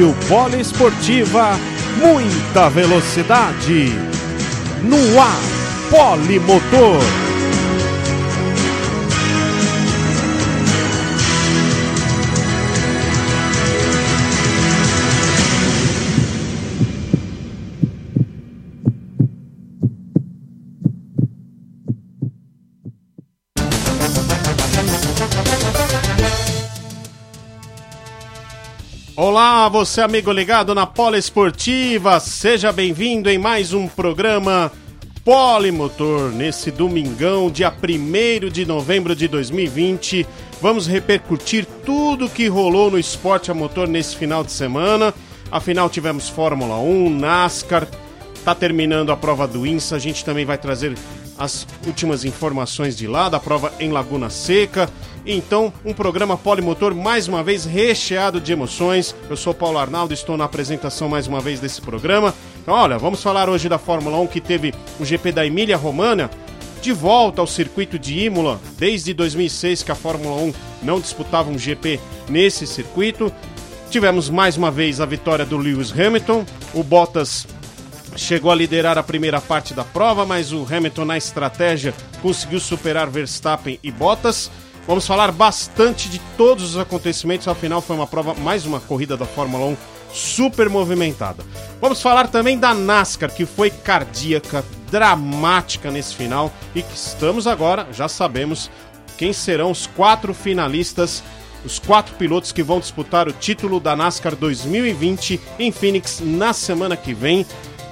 Rádio Poliesportiva, muita velocidade. No ar, Polimotor. Você amigo ligado na Polo Esportiva, seja bem-vindo em mais um programa Polimotor. Nesse domingão, dia 1 de novembro de 2020, vamos repercutir tudo que rolou no esporte a motor nesse final de semana. Afinal, tivemos Fórmula 1, NASCAR, tá terminando a prova do INSA, a gente também vai trazer as últimas informações de lá, da prova em Laguna Seca. Então, um programa polimotor mais uma vez recheado de emoções. Eu sou Paulo Arnaldo, estou na apresentação mais uma vez desse programa. Então, olha, vamos falar hoje da Fórmula 1 que teve o GP da Emília Romana de volta ao circuito de Imola, desde 2006 que a Fórmula 1 não disputava um GP nesse circuito. Tivemos mais uma vez a vitória do Lewis Hamilton. O Bottas chegou a liderar a primeira parte da prova, mas o Hamilton na estratégia conseguiu superar Verstappen e Bottas. Vamos falar bastante de todos os acontecimentos, afinal foi uma prova, mais uma corrida da Fórmula 1 super movimentada. Vamos falar também da NASCAR, que foi cardíaca, dramática nesse final e que estamos agora, já sabemos quem serão os quatro finalistas, os quatro pilotos que vão disputar o título da NASCAR 2020 em Phoenix na semana que vem.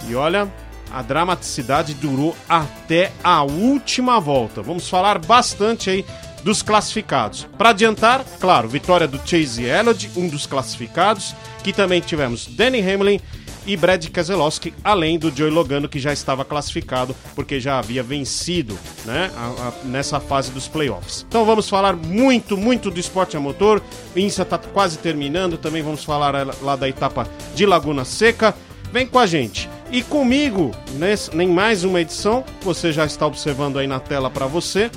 E olha, a dramaticidade durou até a última volta. Vamos falar bastante aí dos classificados. Para adiantar, claro, vitória do Chase Elliott, um dos classificados, que também tivemos Danny Hamlin e Brad Keselowski, além do Joey Logano, que já estava classificado, porque já havia vencido né, a, a, nessa fase dos playoffs. Então vamos falar muito, muito do esporte a motor. INSA está quase terminando, também vamos falar lá da etapa de Laguna Seca. Vem com a gente. E comigo, nesse, em mais uma edição, você já está observando aí na tela para você,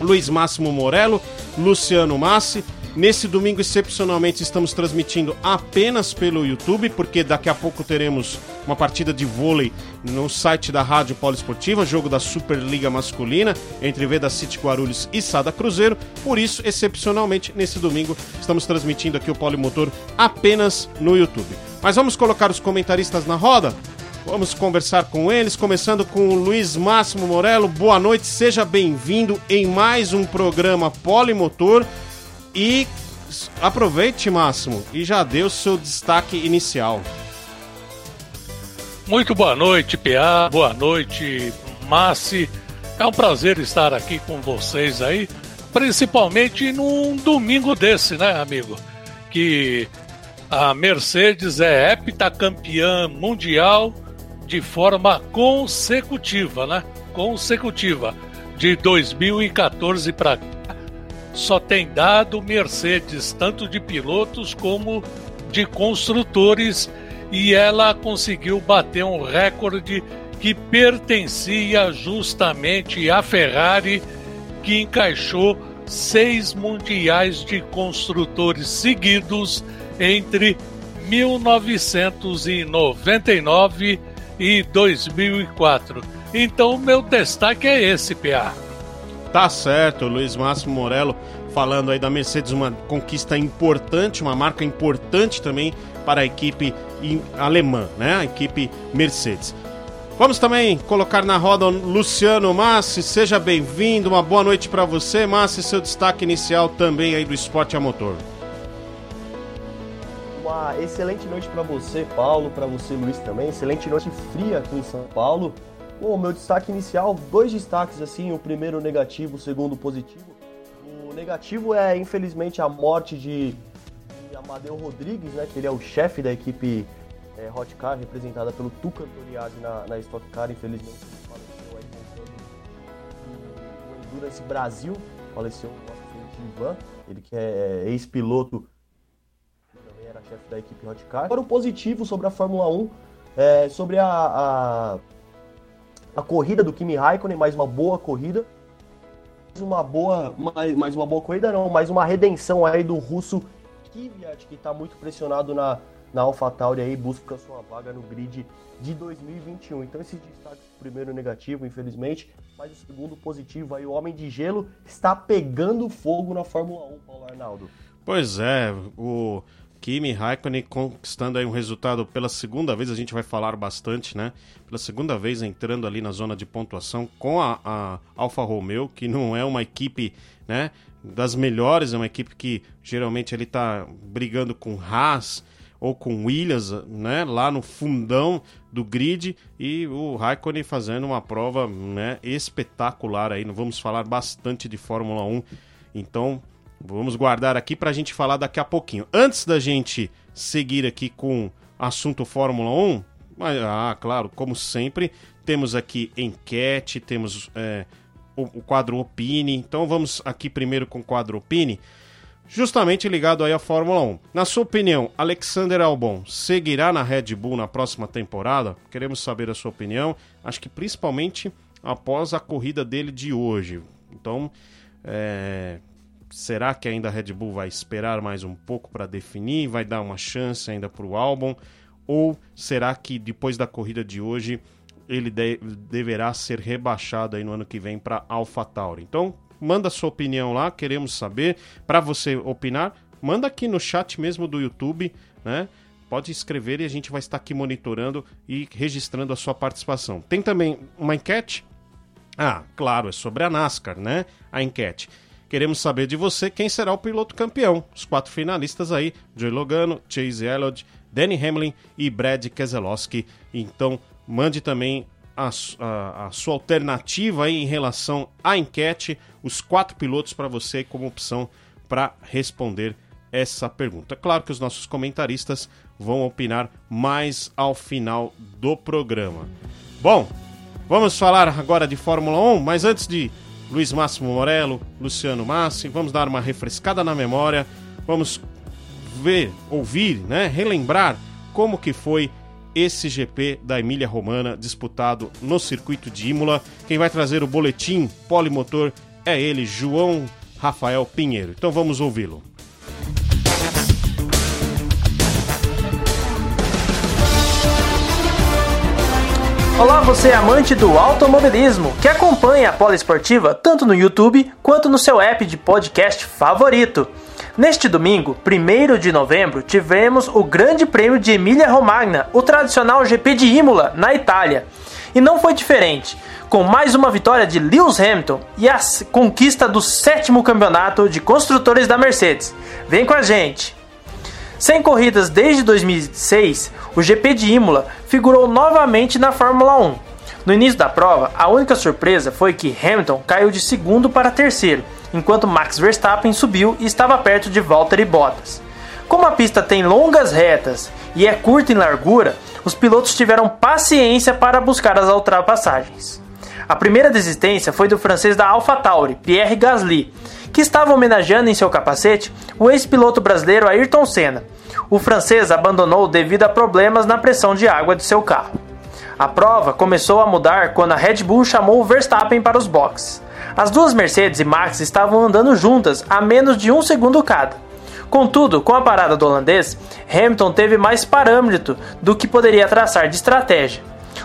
Luiz Máximo Morello, Luciano Massi. Nesse domingo, excepcionalmente, estamos transmitindo apenas pelo YouTube, porque daqui a pouco teremos uma partida de vôlei no site da Rádio Poliesportiva, jogo da Superliga Masculina, entre Veda City Guarulhos e Sada Cruzeiro. Por isso, excepcionalmente, nesse domingo, estamos transmitindo aqui o Polimotor apenas no YouTube. Mas vamos colocar os comentaristas na roda? Vamos conversar com eles, começando com o Luiz Máximo Morello. Boa noite, seja bem-vindo em mais um programa Polimotor. E aproveite, Máximo, e já dê o seu destaque inicial. Muito boa noite, PA. Boa noite, Massi. É um prazer estar aqui com vocês aí, principalmente num domingo desse, né, amigo? Que a Mercedes é heptacampeã mundial de forma consecutiva, né? Consecutiva. De 2014 para cá, só tem dado Mercedes, tanto de pilotos como de construtores, e ela conseguiu bater um recorde que pertencia justamente à Ferrari, que encaixou seis mundiais de construtores seguidos entre 1999 e 2004. Então, meu destaque é esse, PA. Tá certo, Luiz Máximo Morello falando aí da Mercedes, uma conquista importante, uma marca importante também para a equipe alemã, né? A equipe Mercedes. Vamos também colocar na roda o Luciano Massi, seja bem-vindo, uma boa noite para você, Massi, seu destaque inicial também aí do esporte a motor. Uma excelente noite para você, Paulo, para você, Luiz também, excelente noite fria aqui em São Paulo. Bom, meu destaque inicial, dois destaques assim, o primeiro negativo, o segundo positivo. O negativo é, infelizmente, a morte de, de Amadeu Rodrigues, né, que ele é o chefe da equipe é, Hot Car, representada pelo Tuca Toriasi na, na Stock Car, infelizmente faleceu aí no Endurance Brasil, faleceu o nosso Ivan, ele que é, é ex-piloto, chefe da equipe Hot Car. Agora o positivo sobre a Fórmula 1, é, sobre a, a, a corrida do Kimi Raikkonen, mais uma boa corrida, mais uma boa, mais, mais uma boa corrida não, mais uma redenção aí do russo Kvyat, que está muito pressionado na na AlphaTauri aí busca sua vaga no grid de 2021. Então esse destaque primeiro negativo, infelizmente, mas o segundo positivo aí o Homem de Gelo está pegando fogo na Fórmula 1, Paulo Arnaldo. Pois é, o Kimi Raikkonen conquistando aí um resultado pela segunda vez, a gente vai falar bastante, né? Pela segunda vez entrando ali na zona de pontuação com a, a Alfa Romeo, que não é uma equipe, né, das melhores, é uma equipe que geralmente ele tá brigando com Haas, ou com Williams, né, lá no fundão do grid e o Raikkonen fazendo uma prova, né, espetacular aí. Não vamos falar bastante de Fórmula 1, então vamos guardar aqui para a gente falar daqui a pouquinho. Antes da gente seguir aqui com assunto Fórmula 1, ah, claro, como sempre, temos aqui enquete, temos é, o, o quadro Opine. Então vamos aqui primeiro com o quadro Opine justamente ligado aí à Fórmula 1. Na sua opinião, Alexander Albon seguirá na Red Bull na próxima temporada? Queremos saber a sua opinião. Acho que principalmente após a corrida dele de hoje. Então, é... será que ainda a Red Bull vai esperar mais um pouco para definir? Vai dar uma chance ainda para o Albon? Ou será que depois da corrida de hoje ele de... deverá ser rebaixado aí no ano que vem para AlphaTauri? Então, manda sua opinião lá, queremos saber. Para você opinar, manda aqui no chat mesmo do YouTube, né? Pode escrever e a gente vai estar aqui monitorando e registrando a sua participação. Tem também uma enquete. Ah, claro, é sobre a NASCAR, né? A enquete. Queremos saber de você quem será o piloto campeão. Os quatro finalistas aí: Joey Logano, Chase Elliott, Danny Hamlin e Brad Keselowski. Então, mande também a, a, a sua alternativa aí em relação à enquete, os quatro pilotos para você como opção para responder essa pergunta. Claro que os nossos comentaristas vão opinar mais ao final do programa. Bom, vamos falar agora de Fórmula 1, mas antes de Luiz Máximo Morello, Luciano Massi, vamos dar uma refrescada na memória, vamos ver, ouvir, né, relembrar como que foi esse GP da Emília Romana disputado no circuito de Imola. Quem vai trazer o boletim polimotor é ele, João Rafael Pinheiro. Então vamos ouvi-lo. Olá, você é amante do automobilismo que acompanha a Polo Esportiva tanto no YouTube quanto no seu app de podcast favorito. Neste domingo, 1 de novembro, tivemos o Grande Prêmio de Emília-Romagna, o tradicional GP de Imola, na Itália. E não foi diferente, com mais uma vitória de Lewis Hamilton e a conquista do sétimo campeonato de construtores da Mercedes. Vem com a gente! Sem corridas desde 2006, o GP de Imola figurou novamente na Fórmula 1. No início da prova, a única surpresa foi que Hamilton caiu de segundo para terceiro, enquanto Max Verstappen subiu e estava perto de Valtteri Bottas. Como a pista tem longas retas e é curta em largura, os pilotos tiveram paciência para buscar as ultrapassagens. A primeira desistência foi do francês da AlphaTauri, Pierre Gasly, que estava homenageando em seu capacete o ex-piloto brasileiro Ayrton Senna. O francês abandonou devido a problemas na pressão de água de seu carro. A prova começou a mudar quando a Red Bull chamou Verstappen para os boxes. As duas Mercedes e Max estavam andando juntas a menos de um segundo cada. Contudo, com a parada do holandês, Hamilton teve mais parâmetro do que poderia traçar de estratégia.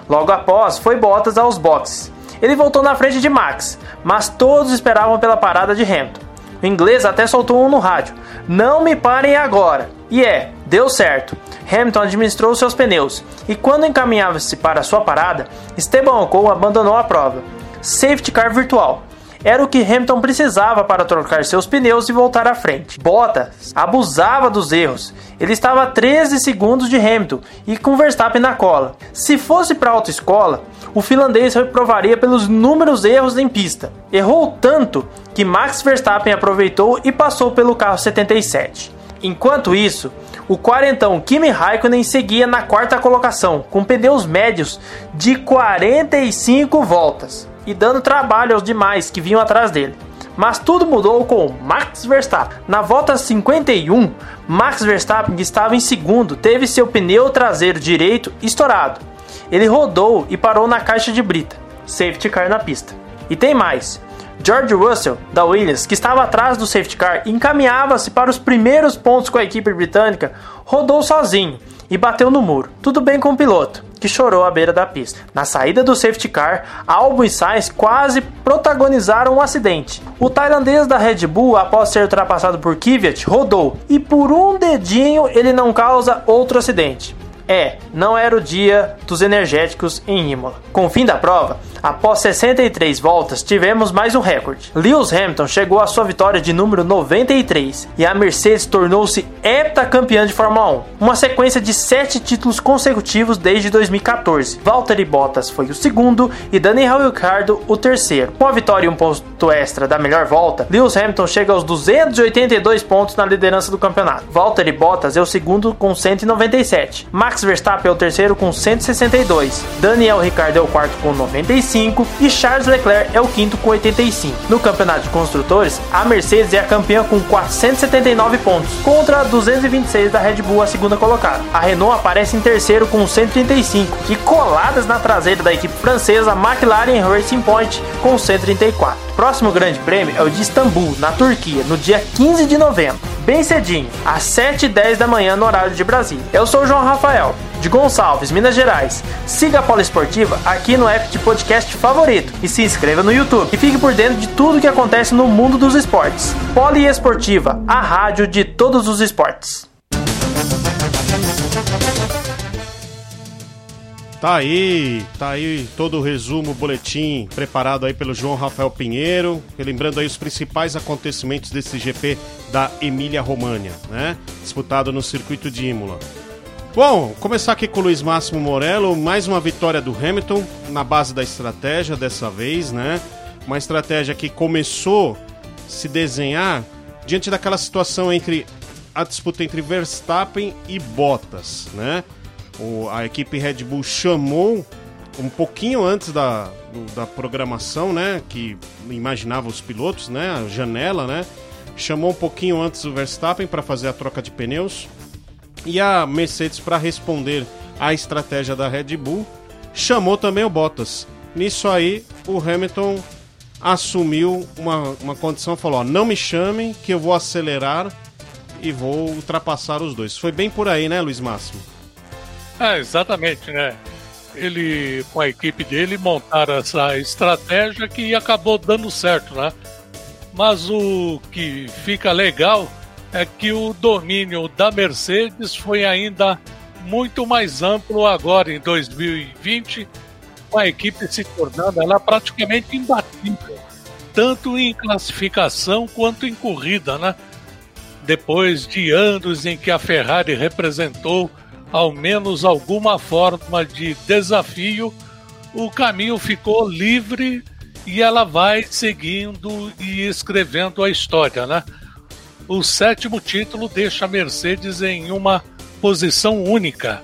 Logo após, foi Bottas aos boxes. Ele voltou na frente de Max, mas todos esperavam pela parada de Hamilton. O inglês até soltou um no rádio: Não me parem agora! E é, deu certo. Hamilton administrou seus pneus e, quando encaminhava-se para sua parada, Esteban Ocon abandonou a prova. Safety car virtual. Era o que Hamilton precisava para trocar seus pneus e voltar à frente. Bottas abusava dos erros. Ele estava a 13 segundos de Hamilton e com Verstappen na cola. Se fosse para a autoescola, o finlandês reprovaria pelos inúmeros erros em pista. Errou tanto que Max Verstappen aproveitou e passou pelo carro 77. Enquanto isso, o quarentão Kimi Raikkonen seguia na quarta colocação, com pneus médios de 45 voltas e dando trabalho aos demais que vinham atrás dele. Mas tudo mudou com Max Verstappen. Na volta 51, Max Verstappen, que estava em segundo, teve seu pneu traseiro direito estourado. Ele rodou e parou na caixa de brita. Safety car na pista. E tem mais. George Russell, da Williams, que estava atrás do safety car e encaminhava-se para os primeiros pontos com a equipe britânica, rodou sozinho e bateu no muro. Tudo bem com o piloto, que chorou à beira da pista. Na saída do safety car, Albon e Sainz quase protagonizaram um acidente. O tailandês da Red Bull, após ser ultrapassado por Kvyat, rodou e por um dedinho ele não causa outro acidente. É, não era o dia dos energéticos em Imola. Com o fim da prova, após 63 voltas, tivemos mais um recorde. Lewis Hamilton chegou à sua vitória de número 93 e a Mercedes tornou-se heptacampeã de Fórmula 1, uma sequência de sete títulos consecutivos desde 2014. Valtteri Bottas foi o segundo e Daniel Ricciardo o terceiro. Com a vitória e um ponto extra da melhor volta, Lewis Hamilton chega aos 282 pontos na liderança do campeonato. Valtteri Bottas é o segundo com 197. Max Verstappen é o terceiro com 162, Daniel Ricciardo é o quarto com 95 e Charles Leclerc é o quinto com 85. No campeonato de construtores, a Mercedes é a campeã com 479 pontos, contra 226 da Red Bull, a segunda colocada. A Renault aparece em terceiro com 135 e coladas na traseira da equipe francesa McLaren Racing Point com 134. Próximo grande prêmio é o de Istambul, na Turquia, no dia 15 de novembro, bem cedinho, às 7h10 da manhã no horário de Brasília. Eu sou o João Rafael, de Gonçalves, Minas Gerais. Siga a Poliesportiva aqui no app de podcast favorito e se inscreva no YouTube e fique por dentro de tudo que acontece no mundo dos esportes. Poliesportiva, a rádio de todos os esportes. Tá aí, tá aí todo o resumo, o boletim preparado aí pelo João Rafael Pinheiro, lembrando aí os principais acontecimentos desse GP da Emília România, né? Disputado no circuito de Imola. Bom, começar aqui com o Luiz Máximo Morello, mais uma vitória do Hamilton na base da estratégia dessa vez, né? Uma estratégia que começou a se desenhar diante daquela situação entre a disputa entre Verstappen e Bottas, né? O, a equipe Red Bull chamou um pouquinho antes da, da programação, né? Que imaginava os pilotos, né? A janela, né? Chamou um pouquinho antes o Verstappen para fazer a troca de pneus. E a Mercedes, para responder à estratégia da Red Bull, chamou também o Bottas. Nisso aí, o Hamilton assumiu uma, uma condição, falou: ó, não me chamem que eu vou acelerar e vou ultrapassar os dois. Foi bem por aí, né, Luiz Máximo? É, exatamente, né? Ele, com a equipe dele, montaram essa estratégia que acabou dando certo, né? Mas o que fica legal é que o domínio da Mercedes foi ainda muito mais amplo agora em 2020, com a equipe se tornando ela praticamente imbatível, tanto em classificação quanto em corrida, né? Depois de anos em que a Ferrari representou ao menos alguma forma de desafio, o caminho ficou livre e ela vai seguindo e escrevendo a história, né? O sétimo título deixa a Mercedes em uma posição única.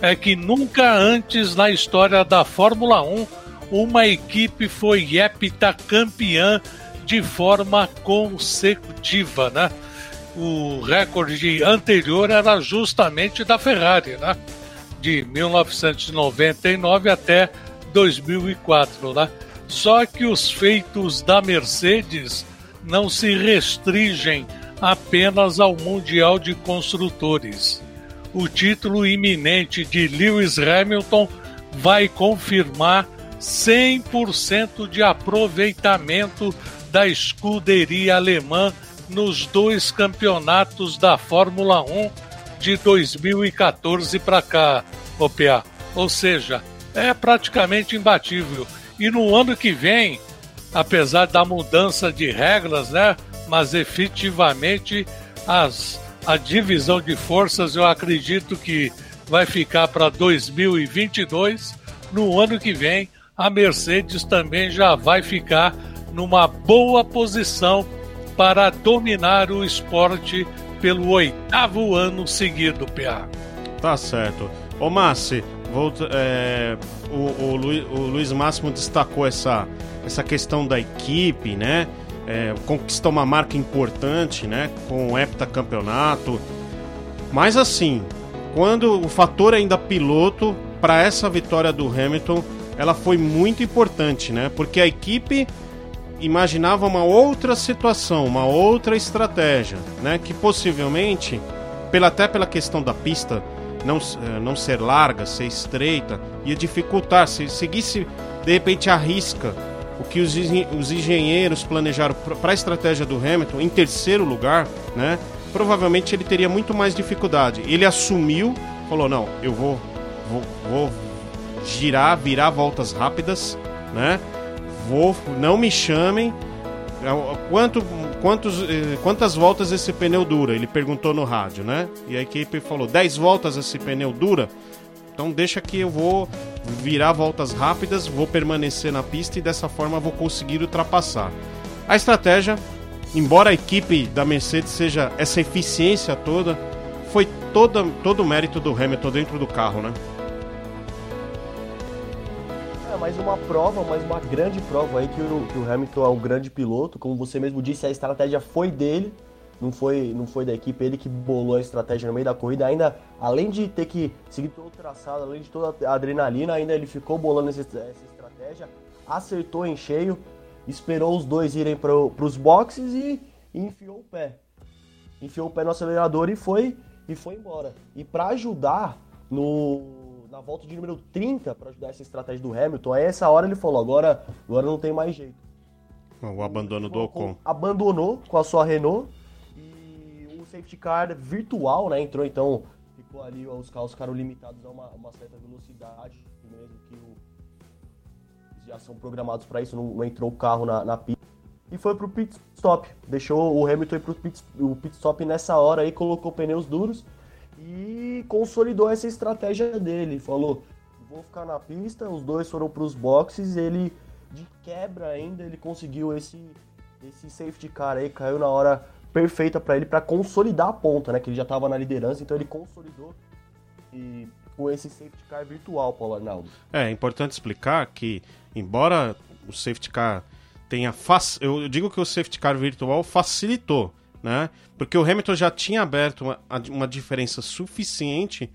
É que nunca antes na história da Fórmula 1 uma equipe foi heptacampeã de forma consecutiva, né? O recorde anterior era justamente da Ferrari, né? De 1999 até 2004, né? Só que os feitos da Mercedes não se restringem apenas ao Mundial de Construtores. O título iminente de Lewis Hamilton vai confirmar 100% de aproveitamento da escuderia alemã nos dois campeonatos da Fórmula 1 de 2014 para cá, OPA. Ou seja, é praticamente imbatível. E no ano que vem, apesar da mudança de regras, né? Mas efetivamente as, a divisão de forças eu acredito que vai ficar para 2022. No ano que vem, a Mercedes também já vai ficar numa boa posição para dominar o esporte pelo oitavo ano seguido, PA. Tá certo. Ô Massi, volta, é, o, o, Luiz, o Luiz Máximo destacou essa, essa questão da equipe, né? É, conquistou uma marca importante, né? Com o heptacampeonato. Mas assim, quando o fator ainda piloto, para essa vitória do Hamilton, ela foi muito importante, né? Porque a equipe imaginava uma outra situação, uma outra estratégia, né? Que possivelmente, pela, até pela questão da pista não, eh, não ser larga, ser estreita, ia dificultar. Se seguisse de repente a risca o que os, os engenheiros planejaram para a estratégia do Hamilton em terceiro lugar, né? Provavelmente ele teria muito mais dificuldade. Ele assumiu, falou: não, eu vou, vou, vou girar, virar voltas rápidas, né? Vou, não me chamem. Quanto, quantos, eh, quantas voltas esse pneu dura? Ele perguntou no rádio, né? E a equipe falou: 10 voltas esse pneu dura. Então deixa que eu vou virar voltas rápidas, vou permanecer na pista e dessa forma vou conseguir ultrapassar. A estratégia, embora a equipe da Mercedes seja essa eficiência toda, foi toda, todo o mérito do Hamilton dentro do carro, né? É mais uma prova, mais uma grande prova aí que o, que o Hamilton é um grande piloto. Como você mesmo disse, a estratégia foi dele não foi, não foi da equipe, ele que bolou a estratégia no meio da corrida. Ainda, além de ter que seguir todo o traçado, além de toda a adrenalina, ainda ele ficou bolando essa, essa estratégia, acertou em cheio, esperou os dois irem para os boxes e, e, enfiou o pé. Enfiou o pé no acelerador e foi, e foi embora. E para ajudar no, na volta de número 30, para ajudar essa estratégia do Hamilton, aí essa hora ele falou: agora, agora não tem mais jeito. O abandono do Ocon. Abandonou com a sua Renault safety car virtual, né? Entrou então, ficou ali, os carros ficaram limitados a uma, uma certa velocidade, mesmo que o, já são programados para isso, não, não, entrou o carro na, na pista. E foi pro pit stop, deixou o Hamilton ir pro pit, o pit stop nessa hora aí, colocou pneus duros e consolidou essa estratégia dele. Falou, vou ficar na pista, os dois foram pros boxes, ele de quebra ainda, ele conseguiu esse, esse safety car aí, caiu na hora perfeita para ele para consolidar a ponta, né? Que ele já estava na liderança, então ele consolidou e com esse safety car virtual, Paulo Arnaldo. É, é importante explicar que, embora o safety car tenha. Fac... Eu digo que o safety car virtual facilitou, né? Porque o Hamilton já tinha aberto uma, uma diferença suficiente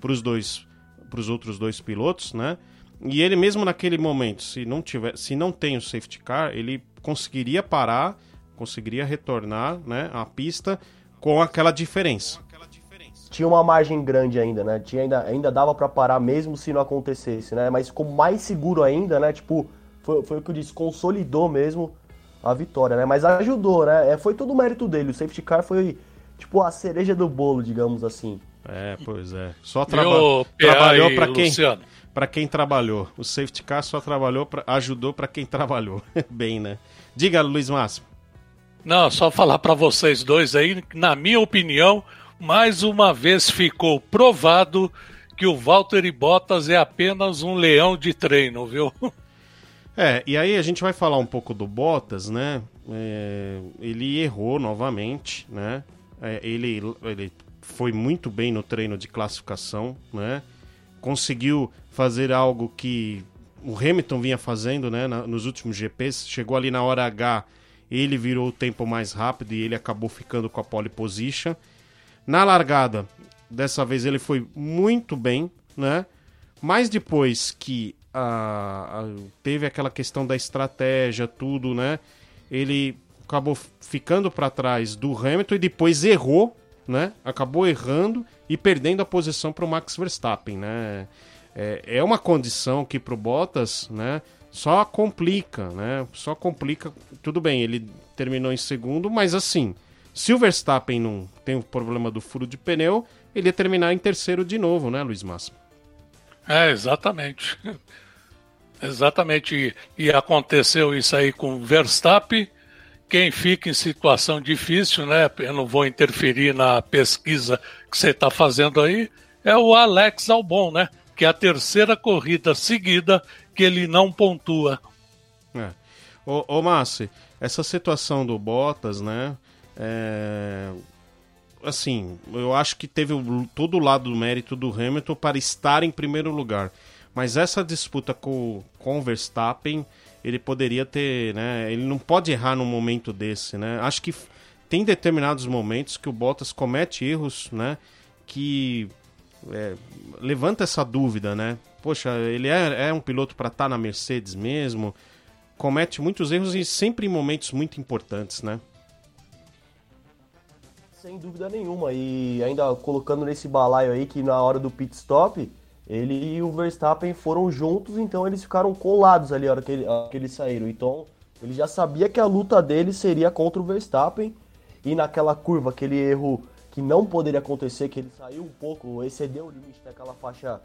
para os dois, para os outros dois pilotos, né? E ele mesmo naquele momento, se não tiver, se não tem o safety car, ele conseguiria parar conseguiria retornar né, à pista com aquela diferença. Tinha uma margem grande ainda, né? Tinha ainda, ainda dava para parar mesmo se não acontecesse, né? Mas ficou mais seguro ainda, né? Tipo, foi, foi o que eu disse, consolidou mesmo a vitória, né? Mas ajudou, né? É, foi todo o mérito dele. O safety car foi, tipo, a cereja do bolo, digamos assim. É, pois é. Só traba trabalhou para quem para quem trabalhou. O safety car só trabalhou pra, ajudou para quem trabalhou. Bem, né? Diga, Luiz Máximo. Não, só falar para vocês dois aí, na minha opinião, mais uma vez ficou provado que o Walter Bottas é apenas um leão de treino, viu? É, e aí a gente vai falar um pouco do Bottas, né? É, ele errou novamente, né? É, ele, ele foi muito bem no treino de classificação, né? Conseguiu fazer algo que o Hamilton vinha fazendo, né? Na, nos últimos GPs, chegou ali na hora H ele virou o tempo mais rápido e ele acabou ficando com a pole position. Na largada, dessa vez ele foi muito bem, né? Mas depois que a, a, teve aquela questão da estratégia, tudo, né? Ele acabou ficando para trás do Hamilton e depois errou, né? Acabou errando e perdendo a posição para o Max Verstappen, né? É, é uma condição que para o Bottas, né? Só complica, né? Só complica. Tudo bem, ele terminou em segundo, mas assim, se o Verstappen não tem o problema do furo de pneu, ele ia terminar em terceiro de novo, né, Luiz Máximo? É, exatamente. exatamente. E aconteceu isso aí com o Verstappen. Quem fica em situação difícil, né? Eu não vou interferir na pesquisa que você está fazendo aí, é o Alex Albon, né? Que é a terceira corrida seguida que ele não pontua. É. Ô, ô Massi, essa situação do Bottas, né? É... Assim, eu acho que teve todo o lado do mérito do Hamilton para estar em primeiro lugar. Mas essa disputa com, com o Verstappen, ele poderia ter, né? Ele não pode errar num momento desse, né? Acho que tem determinados momentos que o Bottas comete erros, né? Que é, levanta essa dúvida, né? Poxa, ele é, é um piloto para estar tá na Mercedes mesmo, comete muitos erros e sempre em momentos muito importantes, né? Sem dúvida nenhuma. E ainda colocando nesse balaio aí que na hora do pit stop, ele e o Verstappen foram juntos, então eles ficaram colados ali na hora que, ele, que eles saíram. Então ele já sabia que a luta dele seria contra o Verstappen. E naquela curva, aquele erro que não poderia acontecer, que ele saiu um pouco, excedeu o limite daquela faixa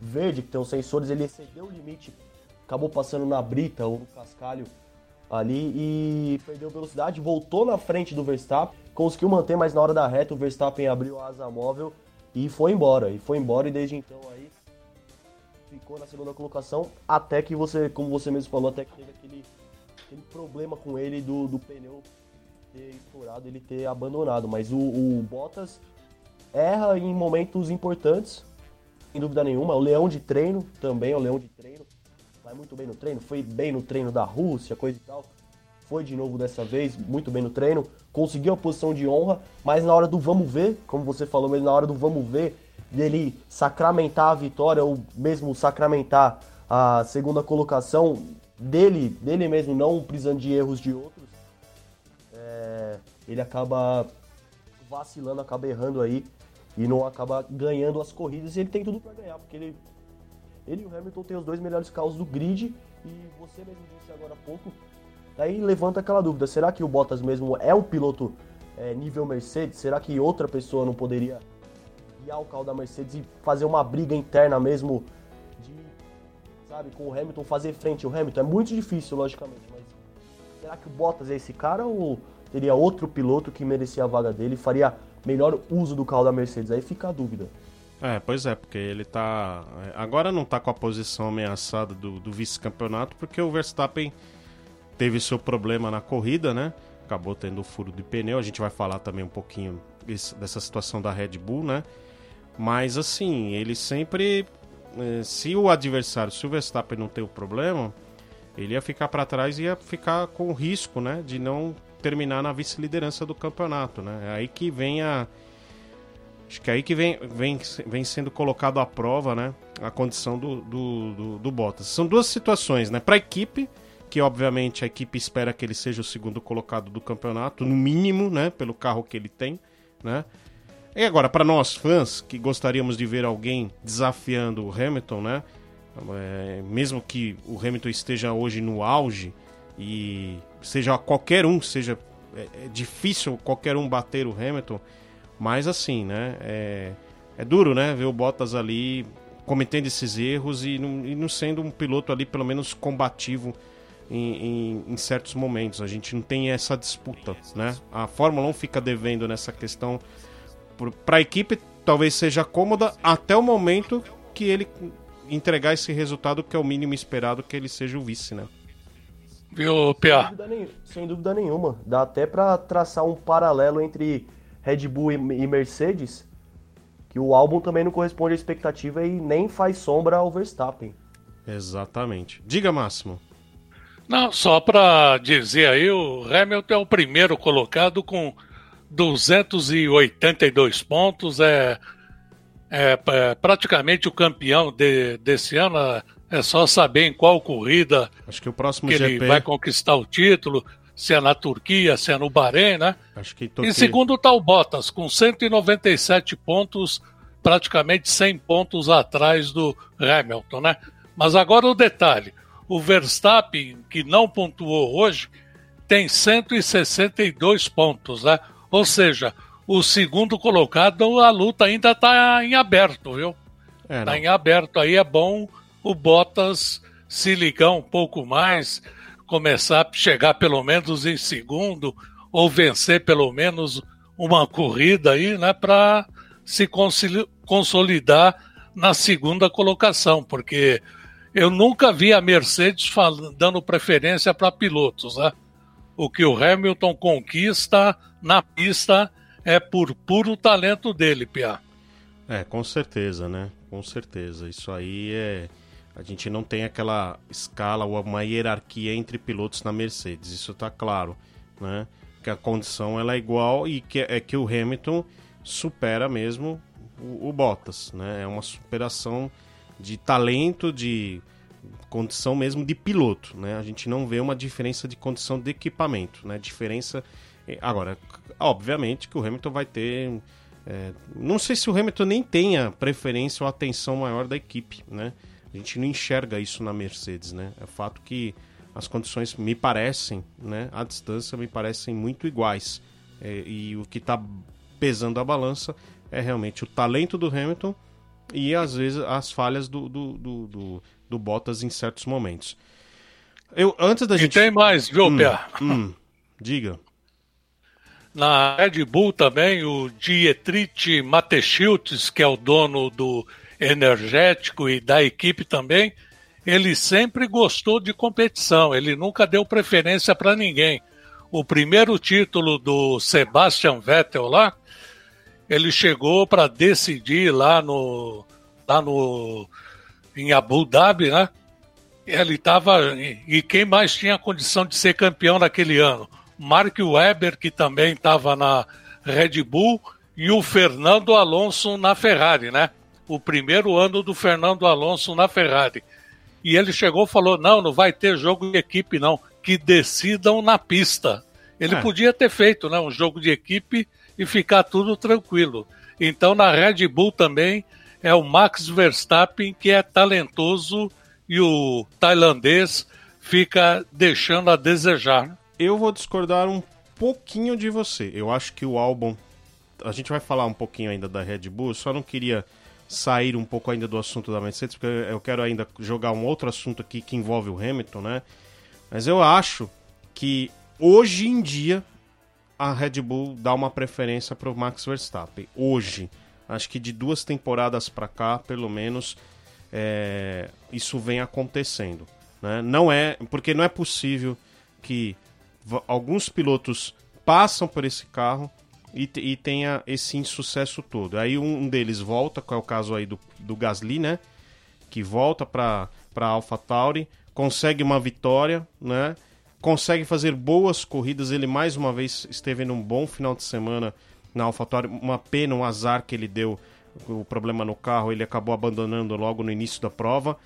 verde, que tem os sensores, ele excedeu o limite, acabou passando na brita ou no cascalho ali e perdeu velocidade, voltou na frente do Verstappen, conseguiu manter, mas na hora da reta o Verstappen abriu a asa móvel e foi embora. E foi embora e desde então aí ficou na segunda colocação, até que você, como você mesmo falou, até que teve aquele, aquele problema com ele do, do pneu ter estourado, ele ter abandonado. Mas o, o Bottas erra em momentos importantes, sem dúvida nenhuma. O leão de treino também, o leão de treino. Vai muito bem no treino, foi bem no treino da Rússia, coisa e tal. Foi de novo dessa vez, muito bem no treino. Conseguiu a posição de honra, mas na hora do vamos ver, como você falou mesmo, na hora do vamos ver, dele sacramentar a vitória ou mesmo sacramentar a segunda colocação dele, dele mesmo, não precisando de erros de outros, é, ele acaba vacilando, acaba errando aí e não acaba ganhando as corridas. E ele tem tudo para ganhar, porque ele, ele e o Hamilton têm os dois melhores carros do grid. E você mesmo disse agora há pouco, daí levanta aquela dúvida: será que o Bottas mesmo é um piloto é, nível Mercedes? Será que outra pessoa não poderia guiar o carro da Mercedes e fazer uma briga interna mesmo sabe, com o Hamilton, fazer frente ao Hamilton? É muito difícil, logicamente, mas será que o Bottas é esse cara ou teria outro piloto que merecia a vaga dele faria melhor uso do carro da Mercedes? Aí fica a dúvida. É, pois é, porque ele tá. É, agora não tá com a posição ameaçada do, do vice-campeonato, porque o Verstappen teve seu problema na corrida, né? Acabou tendo o furo de pneu. A gente vai falar também um pouquinho dessa situação da Red Bull, né? Mas assim, ele sempre. É, se o adversário, se o Verstappen não tem o problema, ele ia ficar para trás e ia ficar com risco, né? De não terminar na vice-liderança do campeonato, né? É aí que vem a. Acho que é aí que vem, vem, vem sendo colocado à prova, né? A condição do, do, do, do Bottas. São duas situações, né? Para a equipe, que obviamente a equipe espera que ele seja o segundo colocado do campeonato, no mínimo, né? Pelo carro que ele tem, né? E agora, para nós fãs que gostaríamos de ver alguém desafiando o Hamilton, né? É, mesmo que o Hamilton esteja hoje no auge, e seja qualquer um, seja é, é, difícil qualquer um bater o Hamilton, mas assim, né? É, é duro, né? Ver o Bottas ali cometendo esses erros e não, e não sendo um piloto ali pelo menos combativo em, em, em, certos momentos. A gente não tem essa disputa, né? A Fórmula 1 fica devendo nessa questão para a equipe, talvez seja cômoda até o momento que ele entregar esse resultado que é o mínimo esperado que ele seja o vice, né? Viu, Pia? Sem dúvida, sem dúvida nenhuma. Dá até para traçar um paralelo entre Red Bull e Mercedes, que o álbum também não corresponde à expectativa e nem faz sombra ao Verstappen. Exatamente. Diga, Máximo. Não, só para dizer aí, o Hamilton é o primeiro colocado com 282 pontos, é, é, é praticamente o campeão de, desse ano. É só saber em qual corrida Acho que o próximo que GP... ele vai conquistar o título. se é na Turquia, se é no Bahrein, né? Acho que. Em segundo está o Bottas, com 197 pontos, praticamente 100 pontos atrás do Hamilton, né? Mas agora o detalhe: o Verstappen, que não pontuou hoje, tem 162 pontos, né? Ou seja, o segundo colocado, a luta ainda está em aberto, viu? Está é, em aberto. Aí é bom o Bottas se ligar um pouco mais, começar a chegar pelo menos em segundo, ou vencer pelo menos uma corrida aí, né? Para se consolidar na segunda colocação, porque eu nunca vi a Mercedes dando preferência para pilotos, né? O que o Hamilton conquista na pista é por puro talento dele, Pia. É, com certeza, né? Com certeza. Isso aí é. A gente não tem aquela escala ou uma hierarquia entre pilotos na Mercedes, isso tá claro, né? Que a condição ela é igual e que é que o Hamilton supera mesmo o, o Bottas, né? É uma superação de talento, de condição mesmo de piloto, né? A gente não vê uma diferença de condição de equipamento, né? Diferença eh, agora, obviamente que o Hamilton vai ter é, não sei se o Hamilton nem tenha preferência ou atenção maior da equipe, né? A gente não enxerga isso na Mercedes, né? É fato que as condições me parecem, né? A distância me parecem muito iguais. É, e o que está pesando a balança é realmente o talento do Hamilton e às vezes as falhas do, do, do, do, do Bottas em certos momentos. Eu, antes da gente... E tem mais, viu, hum, Pia? Hum, diga. Na Red Bull também, o Dietrich Mateschultz, que é o dono do energético e da equipe também, ele sempre gostou de competição, ele nunca deu preferência para ninguém. O primeiro título do Sebastian Vettel lá, ele chegou para decidir lá no lá no em Abu Dhabi, né? Ele estava e quem mais tinha condição de ser campeão naquele ano? Mark Webber que também estava na Red Bull e o Fernando Alonso na Ferrari, né? O primeiro ano do Fernando Alonso na Ferrari. E ele chegou e falou: não, não vai ter jogo de equipe, não. Que decidam na pista. Ele é. podia ter feito né, um jogo de equipe e ficar tudo tranquilo. Então na Red Bull também é o Max Verstappen que é talentoso e o tailandês fica deixando a desejar. Eu vou discordar um pouquinho de você. Eu acho que o álbum. A gente vai falar um pouquinho ainda da Red Bull, só não queria sair um pouco ainda do assunto da Mercedes, porque eu quero ainda jogar um outro assunto aqui que envolve o Hamilton, né? Mas eu acho que hoje em dia a Red Bull dá uma preferência para o Max Verstappen. Hoje, acho que de duas temporadas para cá, pelo menos, é, isso vem acontecendo. Né? Não é, porque não é possível que alguns pilotos passam por esse carro e, e tenha esse insucesso todo. Aí um, um, deles volta, que é o caso aí do, do Gasly, né? Que volta para AlphaTauri, consegue uma vitória, né? consegue fazer boas corridas. Ele mais uma vez esteve num bom final de semana na AlphaTauri. Uma pena, um azar que ele deu o problema no carro, ele acabou abandonando logo no início da prova.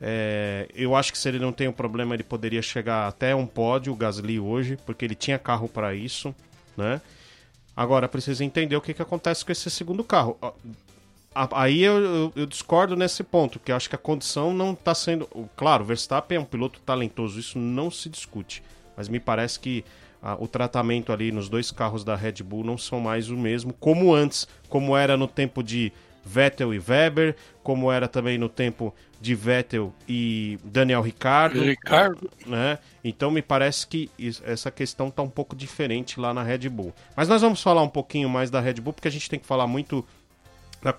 É, eu acho que se ele não tem um problema, ele poderia chegar até um pódio, o Gasly hoje, porque ele tinha carro para isso, né? Agora, precisa entender o que, que acontece com esse segundo carro. Aí eu, eu, eu, discordo nesse ponto, que acho que a condição não está sendo. Claro, Verstappen é um piloto talentoso, isso não se discute. Mas me parece que ah, o tratamento ali nos dois carros da Red Bull não são mais o mesmo, como antes, como era no tempo de Vettel e Weber, como era também no tempo de Vettel e Daniel Ricciardo. Ricardo. Né? Então me parece que essa questão está um pouco diferente lá na Red Bull. Mas nós vamos falar um pouquinho mais da Red Bull, porque a gente tem que falar muito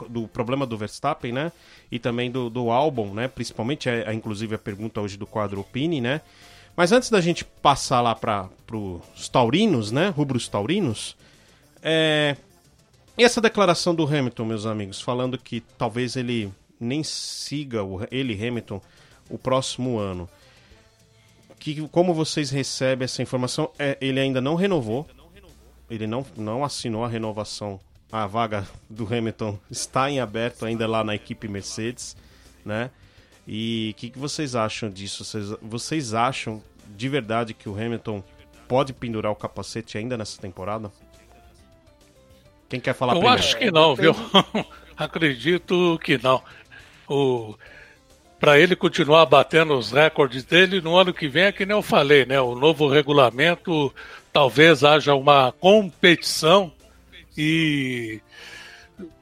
do problema do Verstappen, né? E também do, do álbum, né? Principalmente, é, é, inclusive, a pergunta hoje do quadro Opini, né? Mas antes da gente passar lá para os taurinos, né? Rubros taurinos, é... E essa declaração do Hamilton, meus amigos, falando que talvez ele nem siga, o, ele, Hamilton, o próximo ano. Que, como vocês recebem essa informação? É, ele ainda não renovou, ele não, não assinou a renovação a vaga do Hamilton está em aberto ainda lá na equipe Mercedes, né? E o que, que, vocês acham disso? Vocês, vocês acham de verdade que o Hamilton pode pendurar o capacete ainda nessa temporada? Quem quer falar Eu primeiro? acho que não, viu? Acredito que não. O para ele continuar batendo os recordes dele no ano que vem, é que nem eu falei, né? O novo regulamento talvez haja uma competição e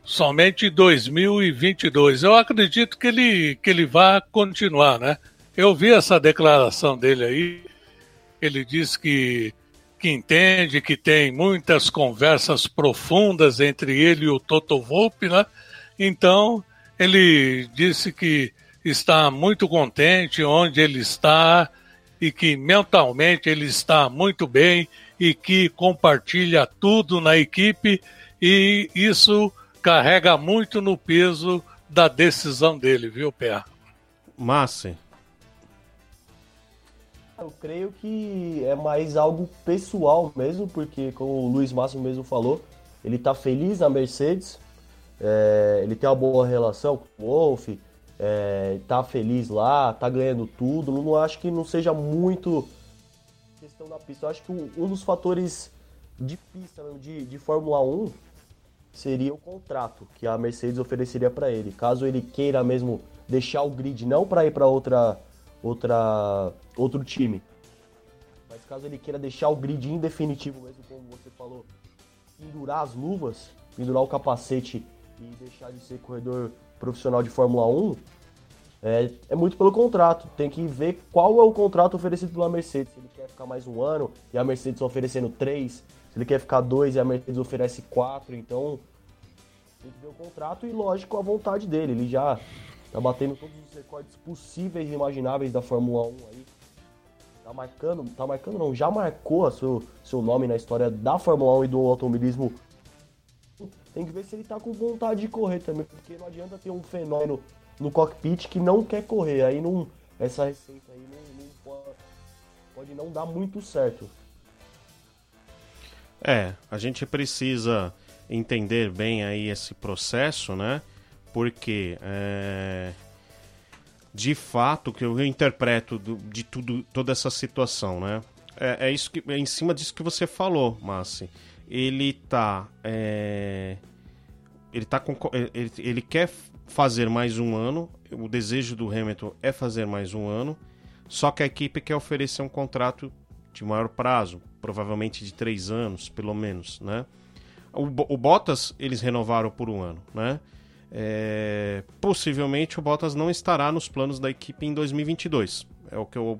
somente em 2022. Eu acredito que ele que ele vai continuar, né? Eu vi essa declaração dele aí. Ele disse que que entende que tem muitas conversas profundas entre ele e o Toto Volpe, né? Então, ele disse que está muito contente onde ele está e que mentalmente ele está muito bem e que compartilha tudo na equipe e isso carrega muito no peso da decisão dele, viu, Pé? Márcio. Eu creio que é mais algo pessoal mesmo, porque como o Luiz Márcio mesmo falou, ele tá feliz na Mercedes, é, ele tem uma boa relação com o Wolff, é, tá feliz lá, tá ganhando tudo. Não acho que não seja muito questão da pista. Eu acho que um, dos fatores de pista, mesmo, de, de Fórmula 1, seria o contrato que a Mercedes ofereceria para ele. Caso ele queira mesmo deixar o grid, não para ir para outra, outra, outro time, mas caso ele queira deixar o grid em definitivo, mesmo como você falou, pendurar as luvas, pendurar o capacete e deixar de ser corredor profissional de Fórmula 1, é, é, muito pelo contrato. Tem que ver qual é o contrato oferecido pela Mercedes. Se ele quer ficar mais um ano e a Mercedes oferecendo três, se ele quer ficar dois e a Mercedes oferece quatro, então tem que ver o contrato e, lógico, a vontade dele. Ele já tá batendo todos os recordes possíveis e imagináveis da Fórmula 1 aí. Tá marcando, tá marcando não, já marcou seu, seu nome na história da Fórmula 1 e do automobilismo tem que ver se ele tá com vontade de correr também, porque não adianta ter um fenômeno no cockpit que não quer correr. Aí não, essa receita aí não, não pode, pode não dar muito certo. É, a gente precisa entender bem aí esse processo, né? Porque é, de fato que eu interpreto de tudo, toda essa situação, né? É, é, isso que é em cima disso que você falou, Massi ele tá. É, ele tá com, ele, ele quer fazer mais um ano. O desejo do Hamilton é fazer mais um ano. Só que a equipe quer oferecer um contrato de maior prazo, provavelmente de três anos, pelo menos, né? O, o Bottas eles renovaram por um ano, né? É, possivelmente o Bottas não estará nos planos da equipe em 2022. É o que eu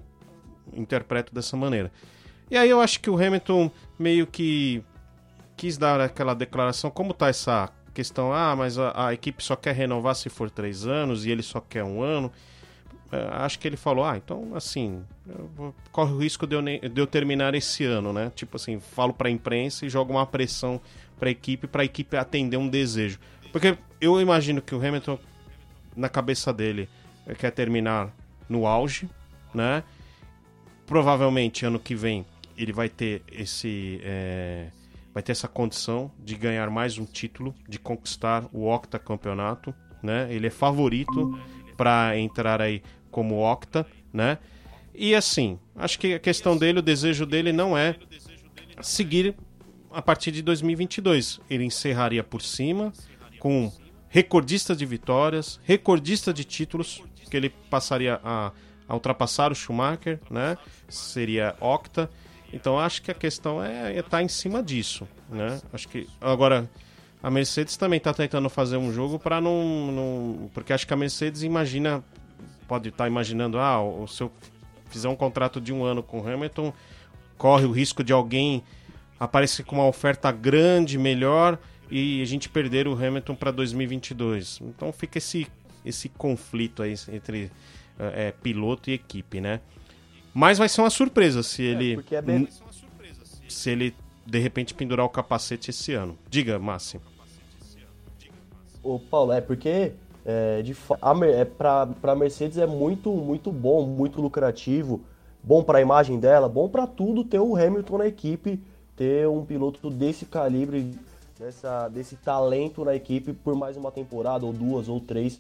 interpreto dessa maneira. E aí eu acho que o Hamilton meio que quis dar aquela declaração, como tá essa questão, ah, mas a, a equipe só quer renovar se for três anos e ele só quer um ano. É, acho que ele falou, ah, então assim, corre o risco de eu, de eu terminar esse ano, né? Tipo assim, falo para a imprensa e jogo uma pressão para a equipe, para a equipe atender um desejo. Porque eu imagino que o Hamilton, na cabeça dele, quer terminar no auge, né? Provavelmente ano que vem ele vai ter esse. É vai ter essa condição de ganhar mais um título, de conquistar o Octa Campeonato, né? Ele é favorito para entrar aí como Octa, né? E assim, acho que a questão dele, o desejo dele não é seguir a partir de 2022. Ele encerraria por cima com recordista de vitórias, recordista de títulos, que ele passaria a, a ultrapassar o Schumacher, né? Seria Octa então acho que a questão é estar é tá em cima disso, né? Acho que agora a Mercedes também está tentando fazer um jogo para não, não, porque acho que a Mercedes imagina pode estar tá imaginando ah, se eu fizer um contrato de um ano com o Hamilton corre o risco de alguém aparecer com uma oferta grande, melhor e a gente perder o Hamilton para 2022. Então fica esse esse conflito aí entre é, piloto e equipe, né? Mas vai ser uma surpresa se é, ele. É, bem... Se ele de repente pendurar o capacete esse ano. Diga, Máximo. Ô, Paulo, é porque é, de, a, é, pra, pra Mercedes é muito, muito bom, muito lucrativo, bom para a imagem dela, bom para tudo ter o Hamilton na equipe, ter um piloto desse calibre, dessa, desse talento na equipe por mais uma temporada, ou duas, ou três.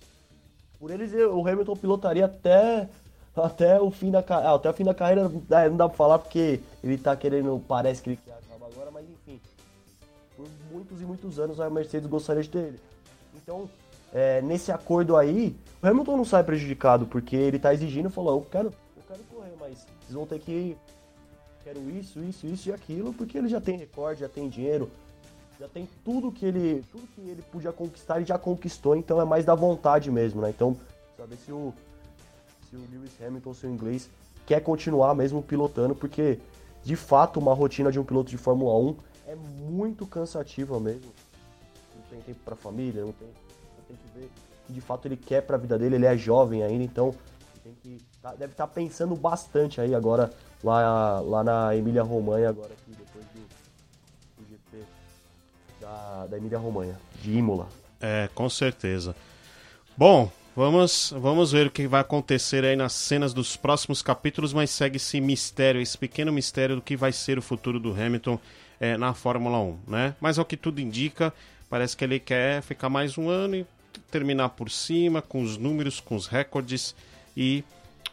Por eles, o Hamilton pilotaria até até o fim da, ah, até o fim da carreira não dá pra falar porque ele tá querendo, parece que ele quer acabar agora, mas enfim. Por muitos e muitos anos a Mercedes gostaria de ter ele. Então, é, nesse acordo aí, o Hamilton não sai prejudicado, porque ele tá exigindo falou, eu quero, eu quero correr, mas vocês vão ter que. Quero isso, isso, isso e aquilo, porque ele já tem recorde, já tem dinheiro, já tem tudo que ele. Tudo que ele podia conquistar, ele já conquistou, então é mais da vontade mesmo, né? Então, saber se o. Se o Lewis Hamilton, seu inglês, quer continuar mesmo pilotando, porque de fato uma rotina de um piloto de Fórmula 1 é muito cansativa mesmo. Não tem tempo para família, não tem, não tem que ver de fato ele quer para a vida dele, ele é jovem ainda, então que tá, deve estar tá pensando bastante aí agora lá, lá na Emília Romanha agora aqui depois do, do GP da, da Emília Romanha, de Imola. É, com certeza. Bom, Vamos, vamos ver o que vai acontecer aí nas cenas dos próximos capítulos, mas segue esse mistério, esse pequeno mistério do que vai ser o futuro do Hamilton é, na Fórmula 1, né? Mas ao que tudo indica, parece que ele quer ficar mais um ano e terminar por cima, com os números, com os recordes e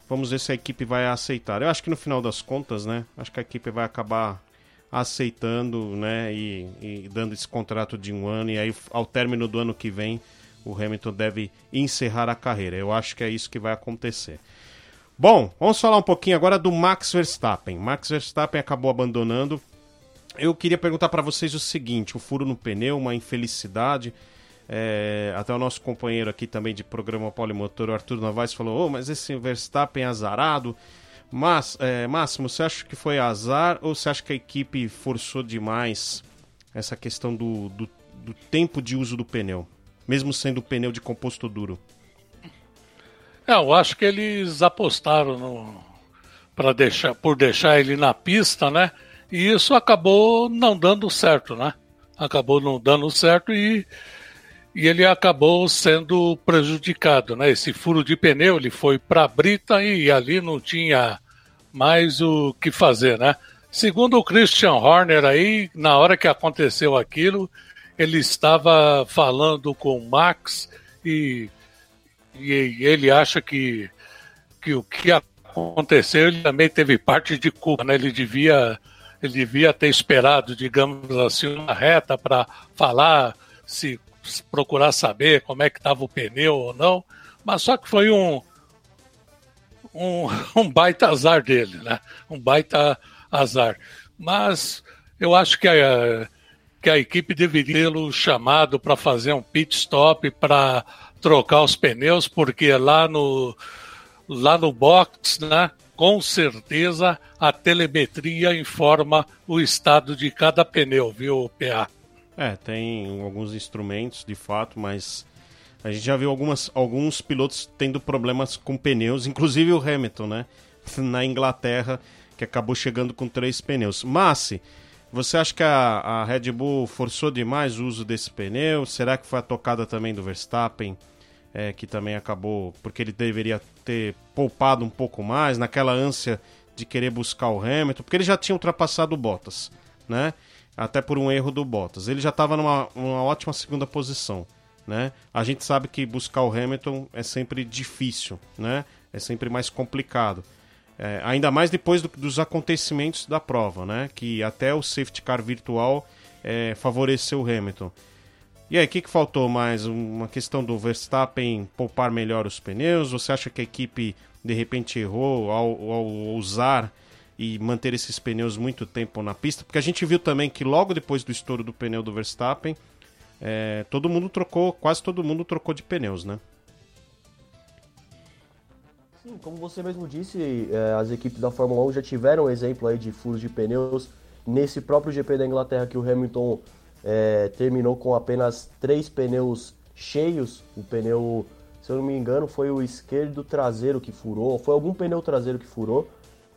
vamos ver se a equipe vai aceitar. Eu acho que no final das contas, né? Acho que a equipe vai acabar aceitando, né? E, e dando esse contrato de um ano e aí ao término do ano que vem o Hamilton deve encerrar a carreira. Eu acho que é isso que vai acontecer. Bom, vamos falar um pouquinho agora do Max Verstappen. Max Verstappen acabou abandonando. Eu queria perguntar para vocês o seguinte: o furo no pneu, uma infelicidade. É, até o nosso companheiro aqui também de programa Polimotor, o Arthur Novaes, falou: oh, mas esse Verstappen é azarado. Mas, é, Máximo, você acha que foi azar ou você acha que a equipe forçou demais essa questão do, do, do tempo de uso do pneu? Mesmo sendo pneu de composto duro? É, eu acho que eles apostaram no para deixar por deixar ele na pista, né? E isso acabou não dando certo, né? Acabou não dando certo e, e ele acabou sendo prejudicado, né? Esse furo de pneu, ele foi para a brita e ali não tinha mais o que fazer, né? Segundo o Christian Horner aí, na hora que aconteceu aquilo, ele estava falando com Max e, e ele acha que, que o que aconteceu ele também teve parte de culpa, né? Ele devia ele devia ter esperado, digamos assim, uma reta para falar se, procurar saber como é que estava o pneu ou não, mas só que foi um, um, um baita azar dele, né? Um baita azar. Mas eu acho que a, que a equipe deveria tê-lo chamado para fazer um pit stop para trocar os pneus, porque lá no, lá no box, né, com certeza a telemetria informa o estado de cada pneu, viu, PA? É, tem alguns instrumentos de fato, mas a gente já viu algumas, alguns pilotos tendo problemas com pneus, inclusive o Hamilton, né? Na Inglaterra, que acabou chegando com três pneus. Massi, você acha que a, a, Red Bull forçou demais o uso desse pneu? Será que foi a tocada também do Verstappen, é, que também acabou, porque ele deveria ter poupado um pouco mais naquela ânsia de querer buscar o Hamilton, porque ele já tinha ultrapassado o Bottas, né? Até por um erro do Bottas. Ele já estava numa, numa ótima segunda posição, né? A gente sabe que buscar o Hamilton é sempre difícil, né? É sempre mais complicado. É, ainda mais depois do, dos acontecimentos da prova, né? Que até o safety car virtual é, favoreceu o Hamilton. E aí, o que, que faltou mais? Uma questão do Verstappen poupar melhor os pneus? Você acha que a equipe de repente errou ao, ao usar e manter esses pneus muito tempo na pista? Porque a gente viu também que logo depois do estouro do pneu do Verstappen, é, todo mundo trocou, quase todo mundo trocou de pneus, né? Como você mesmo disse, é, as equipes da Fórmula 1 já tiveram exemplo aí de furos de pneus. Nesse próprio GP da Inglaterra que o Hamilton é, terminou com apenas três pneus cheios, o pneu, se eu não me engano, foi o esquerdo traseiro que furou, foi algum pneu traseiro que furou.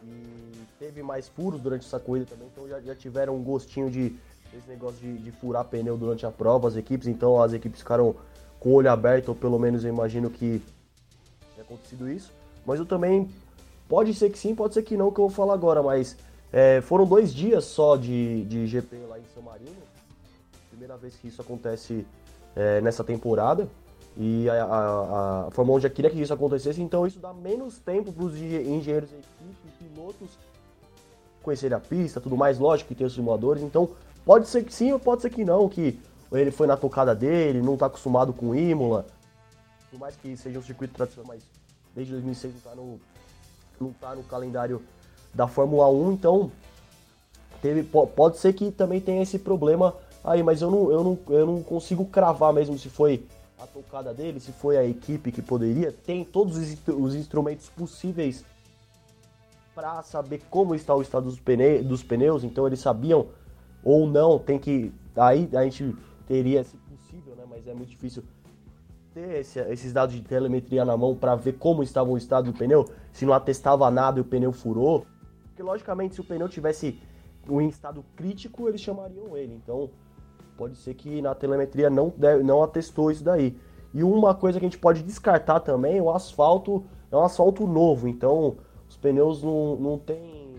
E teve mais furos durante essa corrida também, então já, já tiveram um gostinho de esse negócio de, de furar pneu durante a prova, as equipes, então as equipes ficaram com o olho aberto, ou pelo menos eu imagino que tenha acontecido isso. Mas eu também. Pode ser que sim, pode ser que não, que eu vou falar agora, mas é, foram dois dias só de, de GP lá em São Marino. Primeira vez que isso acontece é, nessa temporada. E a, a, a Fórmula 1 já queria que isso acontecesse, então isso dá menos tempo para os engenheiros da equipe, pilotos conhecerem a pista, tudo mais, lógico que tem os simuladores, então pode ser que sim ou pode ser que não, que ele foi na tocada dele, não está acostumado com Imola, por mais que seja um circuito tradicional, mas desde 2006 não está no, não tá no calendário da Fórmula 1, então teve, pode ser que também tenha esse problema aí, mas eu não, eu não, eu não consigo cravar mesmo se foi a tocada dele, se foi a equipe que poderia, tem todos os, os instrumentos possíveis para saber como está o estado dos, dos pneus, então eles sabiam ou não, tem que. Aí a gente teria, se possível, né? Mas é muito difícil ter esse, esses dados de telemetria na mão para ver como estava o estado do pneu, se não atestava nada e o pneu furou. Porque logicamente se o pneu tivesse em estado crítico, eles chamariam ele. Então, pode ser que na telemetria não, não atestou isso daí. E uma coisa que a gente pode descartar também, o asfalto é um asfalto novo, então os pneus não, não tem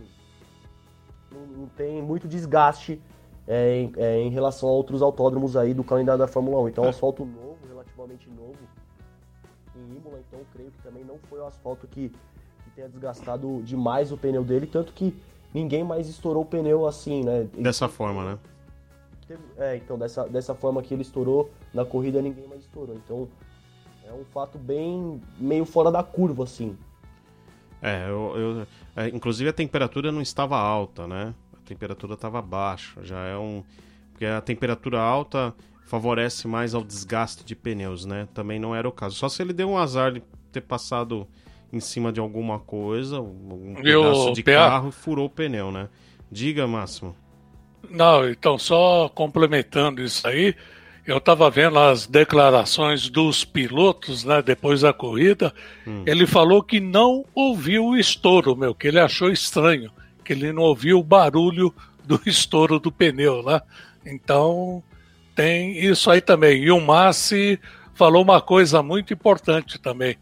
não, não tem muito desgaste é, em, é, em, relação a outros autódromos aí do calendário da Fórmula 1. Então, é um asfalto novo, relativamente novo em Imola, então creio que também não foi o asfalto que, que tenha desgastado demais o pneu dele, tanto que ninguém mais estourou o pneu assim, né? Dessa forma, né? É, então, dessa, dessa forma que ele estourou, na corrida ninguém mais estourou. Então, é um fato bem meio fora da curva, assim. É, eu, eu é, inclusive a temperatura não estava alta, né? A temperatura estava baixa. Já é um. Porque a temperatura alta favorece mais ao desgaste de pneus, né? Também não era o caso. Só se ele deu um azar de ter passado em cima de alguma coisa, um pedaço de carro e furou o pneu, né? Diga, Máximo. Não, então só complementando isso aí, eu estava vendo as declarações dos pilotos, né, depois da corrida. Hum. Ele falou que não ouviu o estouro, meu, que ele achou estranho, que ele não ouviu o barulho do estouro do pneu, né? Então tem isso aí também. E o Massi falou uma coisa muito importante também.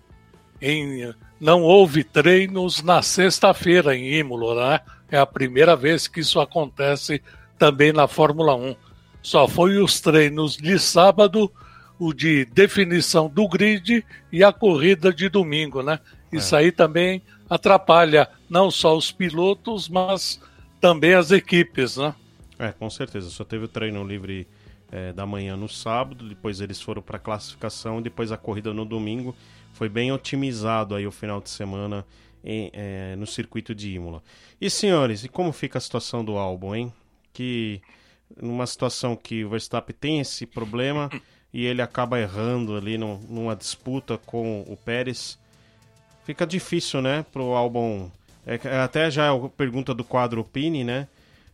Em, não houve treinos na sexta-feira em Imola, né? É a primeira vez que isso acontece também na Fórmula 1. Só foi os treinos de sábado, o de definição do grid e a corrida de domingo, né? Isso é. aí também atrapalha não só os pilotos, mas também as equipes, né? É, com certeza. Só teve o treino livre é, da manhã no sábado, depois eles foram para a classificação, depois a corrida no domingo. Foi bem otimizado aí o final de semana em, é, no circuito de Imola. E senhores, e como fica a situação do álbum, hein? Que numa situação que o Verstappen tem esse problema e ele acaba errando ali no, numa disputa com o Pérez, fica difícil, né, pro álbum. É, é, até já é a pergunta do quadro Pini, né?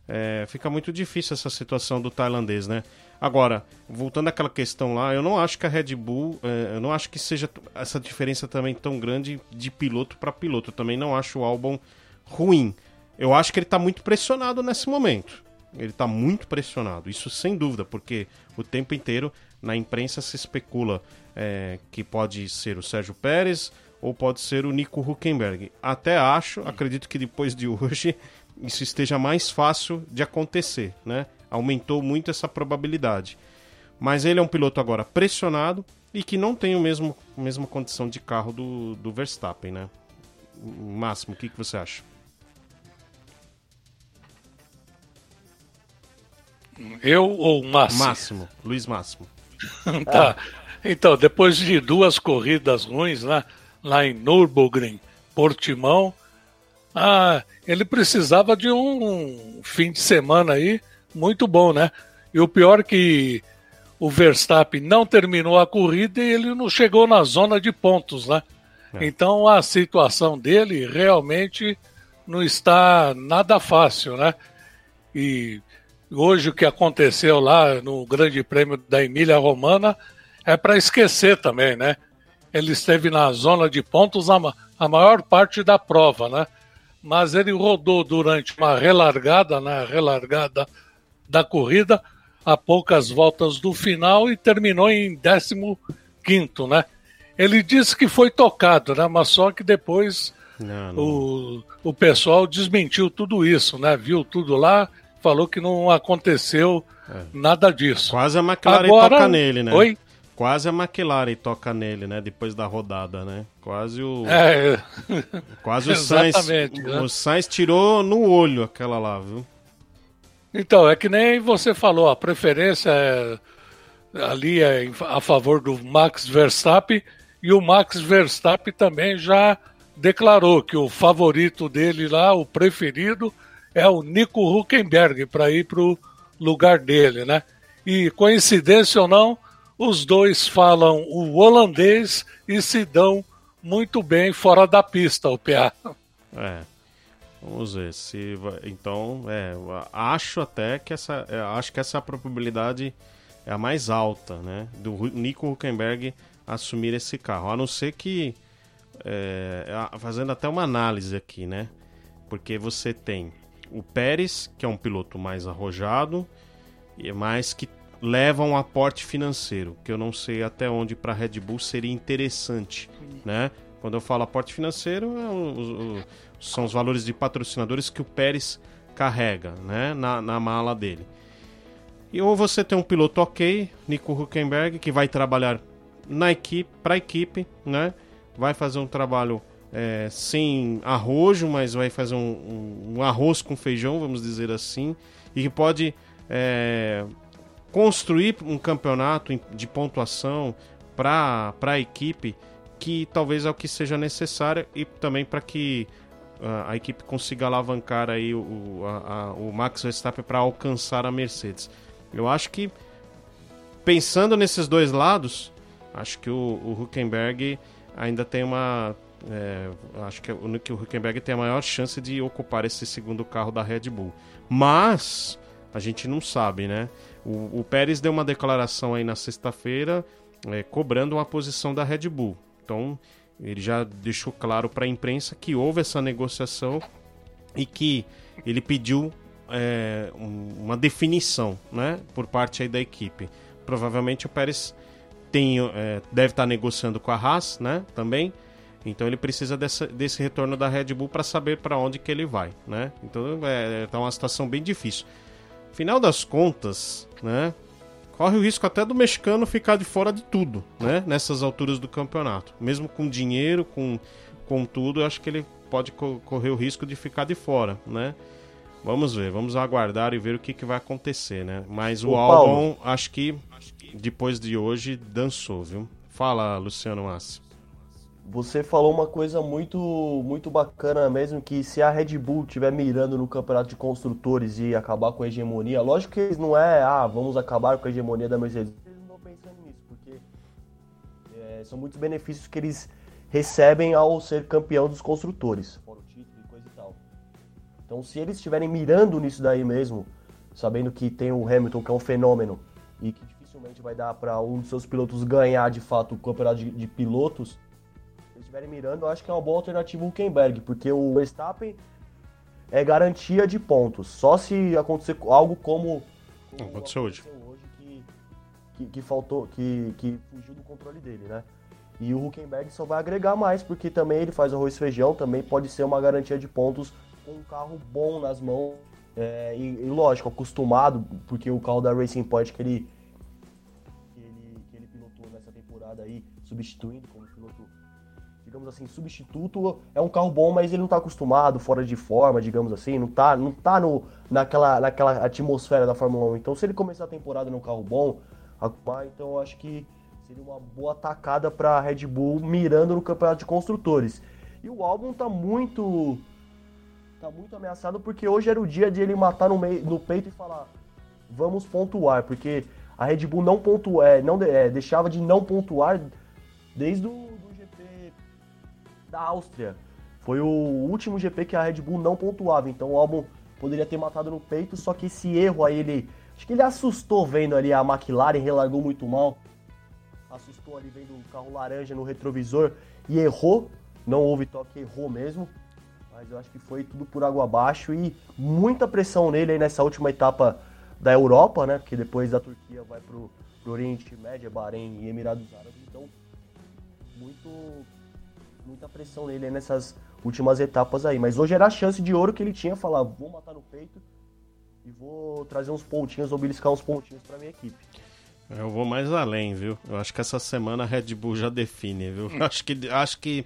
É, fica muito difícil essa situação do tailandês, né? Agora, voltando àquela questão lá, eu não acho que a Red Bull, é, eu não acho que seja essa diferença também tão grande de piloto para piloto. Eu também não acho o álbum ruim. Eu acho que ele está muito pressionado nesse momento. Ele está muito pressionado, isso sem dúvida, porque o tempo inteiro na imprensa se especula é, que pode ser o Sérgio Pérez ou pode ser o Nico Huckenberg. Até acho, acredito que depois de hoje isso esteja mais fácil de acontecer, né? Aumentou muito essa probabilidade. Mas ele é um piloto agora pressionado e que não tem o mesmo a mesma condição de carro do, do Verstappen, né? Máximo, o que, que você acha? Eu ou Máximo? Máximo, Luiz Máximo. tá. Então, depois de duas corridas ruins lá, lá em Nürburgring, Portimão, ah, ele precisava de um fim de semana aí muito bom, né? E o pior é que o Verstappen não terminou a corrida e ele não chegou na zona de pontos, né? É. Então a situação dele realmente não está nada fácil, né? E hoje o que aconteceu lá no Grande Prêmio da Emília Romana é para esquecer também, né? Ele esteve na zona de pontos a, a maior parte da prova, né? Mas ele rodou durante uma relargada, né? Relargada da corrida, a poucas voltas do final e terminou em 15, né? Ele disse que foi tocado, né? Mas só que depois não, não. O, o pessoal desmentiu tudo isso, né? Viu tudo lá falou que não aconteceu é. nada disso. Quase a McLaren Agora... toca nele, né? Oi? Quase a McLaren toca nele, né? Depois da rodada, né? Quase o. É, quase o Sainz. né? O Sainz tirou no olho aquela lá, viu? Então, é que nem você falou, a preferência é, ali é a favor do Max Verstappen e o Max Verstappen também já declarou que o favorito dele lá, o preferido, é o Nico Huckenberg para ir para o lugar dele, né? E coincidência ou não, os dois falam o holandês e se dão muito bem fora da pista, o PA. É. Vamos ver se então, é, acho até que essa, é, acho que essa probabilidade é a mais alta, né, do Nico Huckenberg assumir esse carro, a não ser que é, fazendo até uma análise aqui, né, porque você tem o Pérez que é um piloto mais arrojado mais que leva um aporte financeiro, que eu não sei até onde para a Red Bull seria interessante, né? Quando eu falo aporte financeiro, é o- o- são os valores de patrocinadores que o Pérez carrega, né, na, na mala dele. E ou você tem um piloto ok, Nico Huckenberg, que vai trabalhar na equipe, para a equipe, né? Vai fazer um trabalho é, sem arrojo, mas vai fazer um, um- um arroz com feijão, vamos dizer assim, e que pode é, construir um campeonato de pontuação para a equipe que talvez é o que seja necessário e também para que a equipe consiga alavancar aí o, o, a- a- o Max Verstappen para alcançar a Mercedes. Eu acho que pensando nesses dois lados, acho que o, o Huckenberg ainda tem uma é, acho que o que o Huckenberg tem a maior chance de ocupar esse segundo carro da Red Bull. Mas a gente não sabe, né? O, o Pérez deu uma declaração aí na sexta-feira é, cobrando uma posição da Red Bull. Então ele já deixou claro para a imprensa que houve essa negociação e que ele pediu é, um- uma definição, né, por parte aí da equipe. Provavelmente o Pérez tem, é, deve estar negociando com a Haas, né, também. Então ele precisa dessa, desse retorno da Red Bull para saber para onde que ele vai, né? Então é, tá uma situação bem difícil. Final das contas, né? Corre o risco até do mexicano ficar de fora de tudo, né? Nessas alturas do campeonato. Mesmo com dinheiro, com, com tudo, eu acho que ele pode co- correr o risco de ficar de fora, né? Vamos ver, vamos aguardar e ver o que, que vai acontecer, né? Mas o Ô, Albon, acho que depois de hoje, dançou, viu? Fala, Luciano Massi. Você falou uma coisa muito muito bacana mesmo, que se a Red Bull estiver mirando no campeonato de construtores e acabar com a hegemonia, lógico que eles não é, ah, vamos acabar com a hegemonia da Mercedes. Eles não estão pensando nisso, porque é, são muitos benefícios que eles recebem ao ser campeão dos construtores, fora o título e coisa e tal. Então, se eles estiverem mirando nisso daí mesmo, sabendo que tem o Hamilton, que é um fenômeno, e que dificilmente vai dar para um dos seus pilotos ganhar de fato o campeonato de, de pilotos, estiverem mirando, eu acho que é uma boa alternativa o Huckenberg, porque o Verstappen é garantia de pontos. Só se acontecer algo como, como Aconteceu hoje. hoje que, que, que faltou, que, que fugiu do controle dele, né? E o Huckenberg só vai agregar mais, porque também ele faz arroz e feijão, também pode ser uma garantia de pontos com um carro bom nas mãos. É, e, e lógico, acostumado, porque o carro da Racing Point que ele, que ele, que ele pilotou nessa temporada aí, substituindo digamos assim, substituto, é um carro bom, mas ele não tá acostumado, fora de forma, digamos assim, não tá, não tá no, naquela, naquela atmosfera da Fórmula 1. Então, se ele começar a temporada num carro bom, então eu acho que seria uma boa atacada para Red Bull mirando no campeonato de construtores. E o álbum tá muito tá muito ameaçado porque hoje era o dia de ele matar no, meio, no peito e falar vamos pontuar, porque a Red Bull não pontua, é, não é, deixava de não pontuar desde o da Áustria. Foi o último GP que a Red Bull não pontuava, então o álbum poderia ter matado no peito, só que esse erro aí ele acho que ele assustou vendo ali a McLaren relargou muito mal. Assustou ali vendo o carro laranja no retrovisor e errou. Não houve toque, errou mesmo. Mas eu acho que foi tudo por água abaixo e muita pressão nele aí nessa última etapa da Europa, né? Porque depois da Turquia vai pro, pro Oriente Médio, Bahrein e Emirados Árabes. Então, muito, muita pressão nele aí nessas últimas etapas aí. Mas hoje era a chance de ouro que ele tinha, falar, vou matar no peito e vou trazer uns pontinhos, ou beliscar uns pontinhos pra minha equipe. Eu vou mais além, viu? Eu acho que essa semana a Red Bull já define, viu? Hum. Acho que, acho que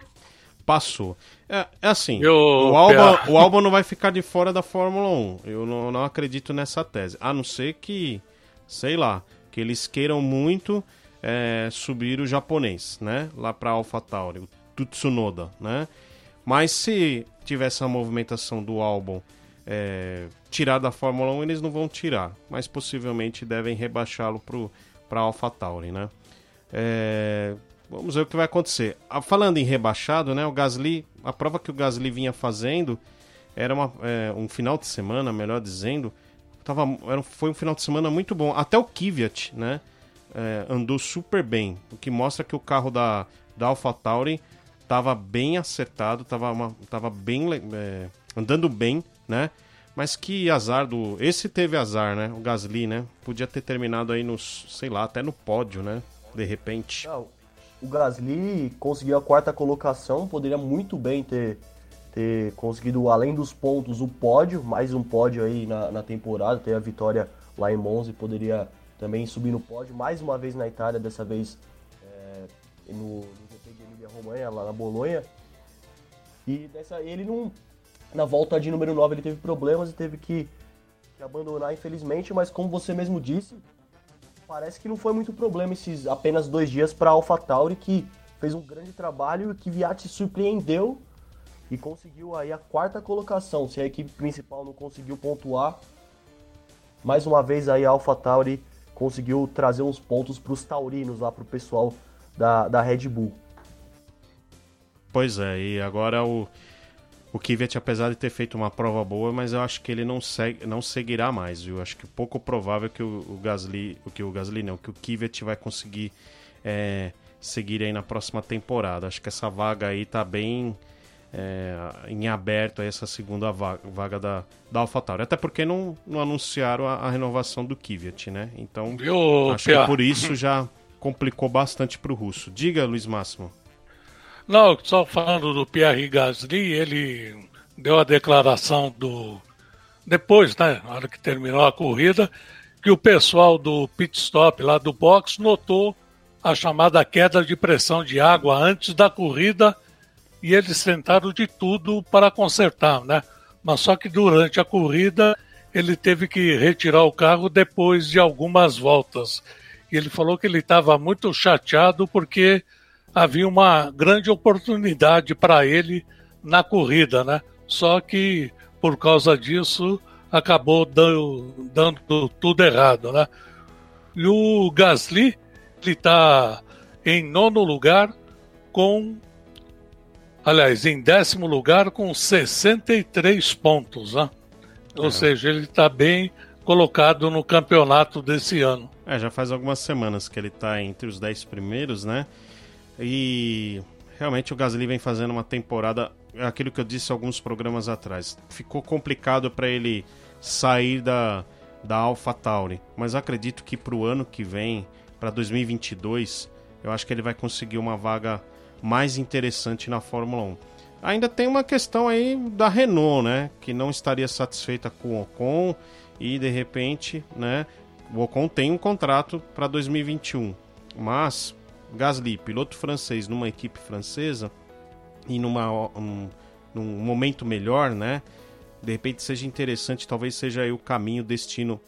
passou. É, é assim, Eu, o, Albon, o Albon não vai ficar de fora da Fórmula 1. Eu não, não acredito nessa tese. A não ser que, sei lá, que eles queiram muito é, subir o japonês, né? Lá para AlphaTauri, o Tsunoda, né? Mas se tiver essa movimentação do álbum é, tirar da Fórmula 1, eles não vão tirar. Mas possivelmente devem rebaixá-lo para AlphaTauri, né? É, vamos ver o que vai acontecer. Ah, falando em rebaixado, né? O Gasly, a prova que o Gasly vinha fazendo era uma, é, um final de semana, melhor dizendo, tava, era, foi um final de semana muito bom. Até o Kvyat, né? é, andou super bem, o que mostra que o carro da, da AlphaTauri estava bem acertado, estava tava bem é, andando bem, né? Mas que azar do. Esse teve azar, né? O Gasly, né? Podia ter terminado aí nos, sei lá, até no pódio, né? De repente. Não, o Gasly conseguiu a quarta colocação, poderia muito bem ter, ter conseguido, além dos pontos, o pódio, mais um pódio aí na, na temporada, ter a vitória lá em Monza e poderia também subir no pódio, mais uma vez na Itália, dessa vez é, no, no Emília-Romanha, lá na Bolonha. E dessa, ele não, na volta de número 9 ele teve problemas e teve que, que abandonar, infelizmente, mas como você mesmo disse, parece que não foi muito problema esses apenas dois dias para a AlphaTauri, que fez um grande trabalho e que Viatti surpreendeu e conseguiu aí a quarta colocação. Se a equipe principal não conseguiu pontuar, mais uma vez aí a AlphaTauri conseguiu trazer uns pontos para os taurinos lá para o pessoal da, da Red Bull. Pois é, e agora o, o Kvyat, apesar de ter feito uma prova boa, mas eu acho que ele não, segue, não seguirá mais, viu? Acho que pouco provável que o, o Gasly, o que o Gasly não, que o Kvyat vai conseguir é, seguir aí na próxima temporada. Acho que essa vaga aí tá bem é, em aberto essa segunda vaga, vaga da, da AlphaTauri. Até porque não, não anunciaram a, a renovação do Kvyat, né? Então, Eu, acho Pia. que por isso já complicou bastante para o russo. Diga, Luiz Máximo. Não, só falando do Pierre Gasly, ele deu a declaração do. Depois, né, na hora que terminou a corrida, que o pessoal do pit stop lá do box notou a chamada queda de pressão de água antes da corrida e eles tentaram de tudo para consertar, né? Mas só que durante a corrida ele teve que retirar o carro depois de algumas voltas. E ele falou que ele estava muito chateado porque havia uma grande oportunidade para ele na corrida, né? Só que por causa disso acabou dando, dando tudo errado, né? E o Gasly ele está em nono lugar com Aliás, em décimo lugar com 63 pontos, né? Ou é. seja, ele está bem colocado no campeonato desse ano. É, já faz algumas semanas que ele está entre os 10 primeiros, né? E realmente o Gasly vem fazendo uma temporada, é aquilo que eu disse alguns programas atrás. Ficou complicado para ele sair da, da AlphaTauri, mas acredito que para o ano que vem, para 2022, eu acho que ele vai conseguir uma vaga mais interessante na Fórmula 1. Ainda tem uma questão aí da Renault, né? Que não estaria satisfeita com o Ocon e de repente, né? O Ocon tem um contrato para 2021, mas Gasly, piloto francês numa equipe francesa e numa um, num momento melhor, né? De repente seja interessante, talvez seja aí o caminho, o destino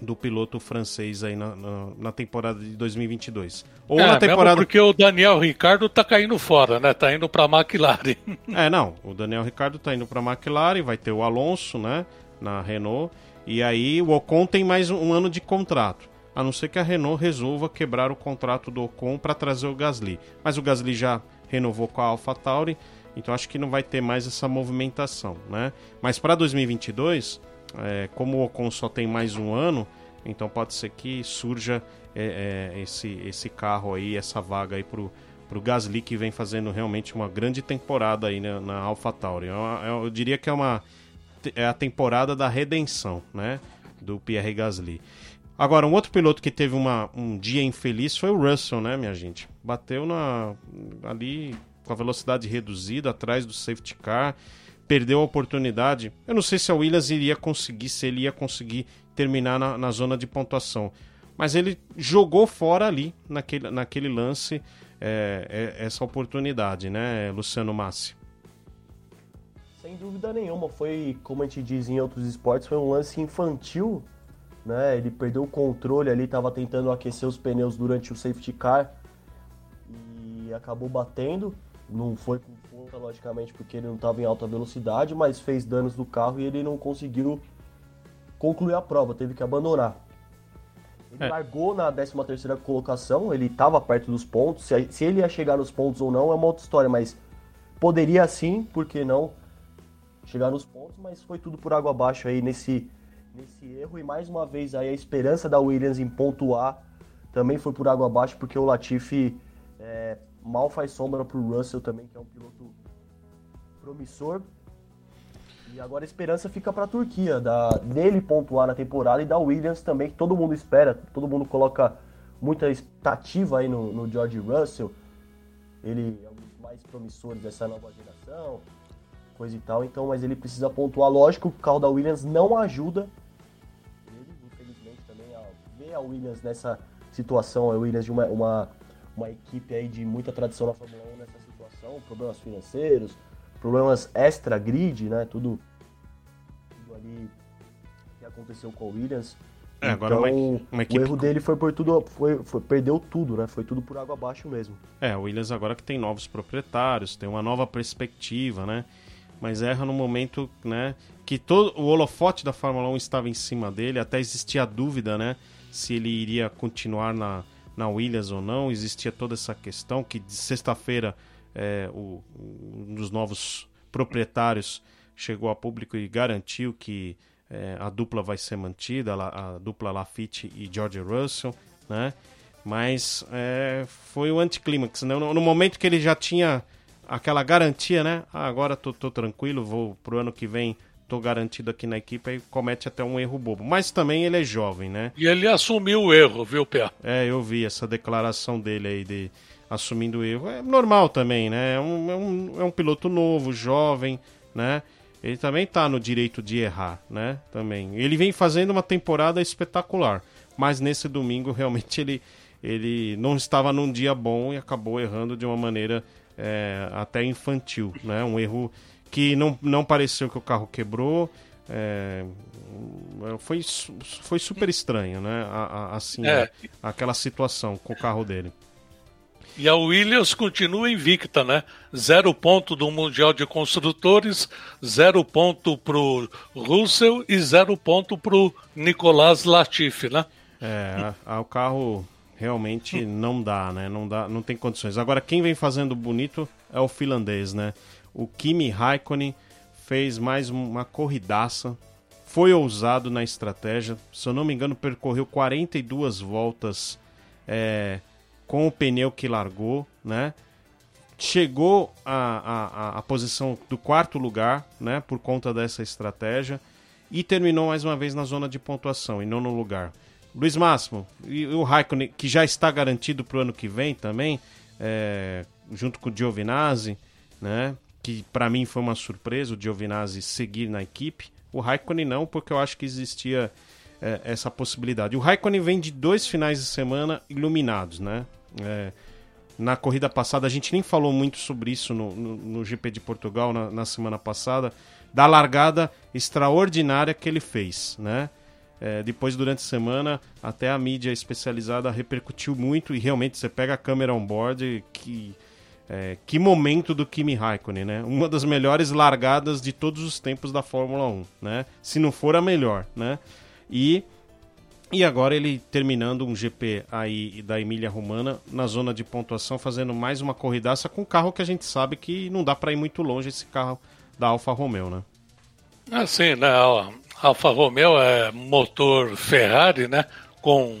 do piloto francês aí na, na, na temporada de 2022. Ou é, na temporada porque o Daniel Ricardo tá caindo fora, né? Tá indo para McLaren. é, não, o Daniel Ricardo tá indo para McLaren, vai ter o Alonso, né, na Renault, e aí o Ocon tem mais um ano de contrato. A não ser que a Renault resolva quebrar o contrato do Ocon para trazer o Gasly. Mas o Gasly já renovou com a AlphaTauri, então acho que não vai ter mais essa movimentação, né? Mas para 2022, é, como o Ocon só tem mais um ano, então pode ser que surja é, é, esse, esse carro aí, essa vaga aí pro, pro Gasly, que vem fazendo realmente uma grande temporada aí né, na AlphaTauri. Eu, é eu, eu diria que é uma é a temporada da redenção, né, do Pierre Gasly. Agora, um outro piloto que teve uma, um dia infeliz foi o Russell, né, minha gente? Bateu na ali com a velocidade reduzida atrás do safety car perdeu a oportunidade. Eu não sei se a Williams iria conseguir, se ele ia conseguir terminar na, na zona de pontuação. mas ele jogou fora ali, naquele, naquele lance, é, é, essa oportunidade, né, Luciano Massi? Sem dúvida nenhuma, foi, como a gente diz em outros esportes, foi um lance infantil, né? Ele perdeu o controle ali, estava tentando aquecer os pneus durante o safety car e acabou batendo. Não foi com força, logicamente, porque ele não estava em alta velocidade, mas fez danos no carro e ele não conseguiu concluir a prova, teve que abandonar. Ele é. largou na 13 terceira colocação, ele estava perto dos pontos. Se, se ele ia chegar nos pontos ou não é uma outra história, mas poderia sim, porque não chegar nos pontos, mas foi tudo por água abaixo aí nesse, nesse erro. E mais uma vez aí a esperança da Williams em pontuar também foi por água abaixo, porque o Latifi é, mal faz sombra para o Russell também, que é um piloto promissor. E agora a esperança fica para a Turquia, da, dele pontuar na temporada e da Williams também, que todo mundo espera, todo mundo coloca muita expectativa aí no, no George Russell. Ele é um dos mais promissores dessa nova geração, coisa e tal. Então, mas ele precisa pontuar. Lógico o carro da Williams não ajuda. A, a Williams nessa situação, a Williams de uma, uma, uma equipe aí de muita tradição na Fórmula 1 nessa situação, problemas financeiros, problemas extra-grid, né? Tudo, tudo ali que aconteceu com a Williams. É, agora então, uma, uma equipe... o erro dele foi por tudo, foi, foi, perdeu tudo, né? Foi tudo por água abaixo mesmo. É, o Williams agora que tem novos proprietários, tem uma nova perspectiva, né? mas erra no momento, né, que todo o holofote da Fórmula 1 estava em cima dele, até existia a dúvida, né, se ele iria continuar na, na Williams ou não, existia toda essa questão que de sexta-feira é, um dos novos proprietários chegou a público e garantiu que é, a dupla vai ser mantida, a, a dupla Lafitte e George Russell, né? Mas é, foi o anticlímax, né? No, no, momento que ele já tinha aquela garantia, né? Ah, agora tô, tô tranquilo, vou pro ano que vem, tô garantido aqui na equipe, aí comete até um erro bobo. Mas também ele é jovem, né? E ele assumiu o erro, viu, Pé? É, eu vi essa declaração dele aí de assumindo o erro. É normal também, né? É um, é um, é um piloto novo, jovem, né? Ele também tá no direito de errar, né? Também. Ele vem fazendo uma temporada espetacular, mas nesse domingo realmente ele ele não estava num dia bom e acabou errando de uma maneira é, até infantil, né? Um erro que não, não pareceu que o carro quebrou. É, foi, foi super estranho, né? A, a, assim, é. aquela situação com o carro dele. E a Williams continua invicta, né? Zero ponto do Mundial de Construtores, zero ponto pro Russell e zero ponto pro Nicolas Latifi, né? É, a, a, o carro realmente não dá, né? Não dá, não tem condições. Agora quem vem fazendo bonito é o finlandês, né? O Kimi Raikkonen fez mais uma corridaça, foi ousado na estratégia. Se eu não me engano, percorreu 42 voltas é, com o pneu que largou, né? Chegou à, a posição do quarto lugar, né? Por conta dessa estratégia. E terminou mais uma vez na zona de pontuação, em nono lugar. Luiz Máximo, e o Raikkonen, que já está garantido para o ano que vem também, é, junto com o Giovinazzi, né? Que para mim foi uma surpresa o Giovinazzi seguir na equipe. O Raikkonen não, porque eu acho que existia é, essa possibilidade. O Raikkonen vem de dois finais de semana iluminados, né? É, na corrida passada, a gente nem falou muito sobre isso no, no, no GP de Portugal na, na semana passada, da largada extraordinária que ele fez, né? É, depois, durante a semana, até a mídia especializada repercutiu muito e realmente você pega a câmera on board que. É, que momento do Kimi Raikkonen, né? Uma das melhores largadas de todos os tempos da Fórmula 1, né? Se não for a melhor, né? E, e agora ele terminando um GP aí da Emília Romana na zona de pontuação, fazendo mais uma corridaça com um carro que a gente sabe que não dá para ir muito longe esse carro da Alfa Romeo, né? Assim, né? Alfa Romeo é motor Ferrari, né? Com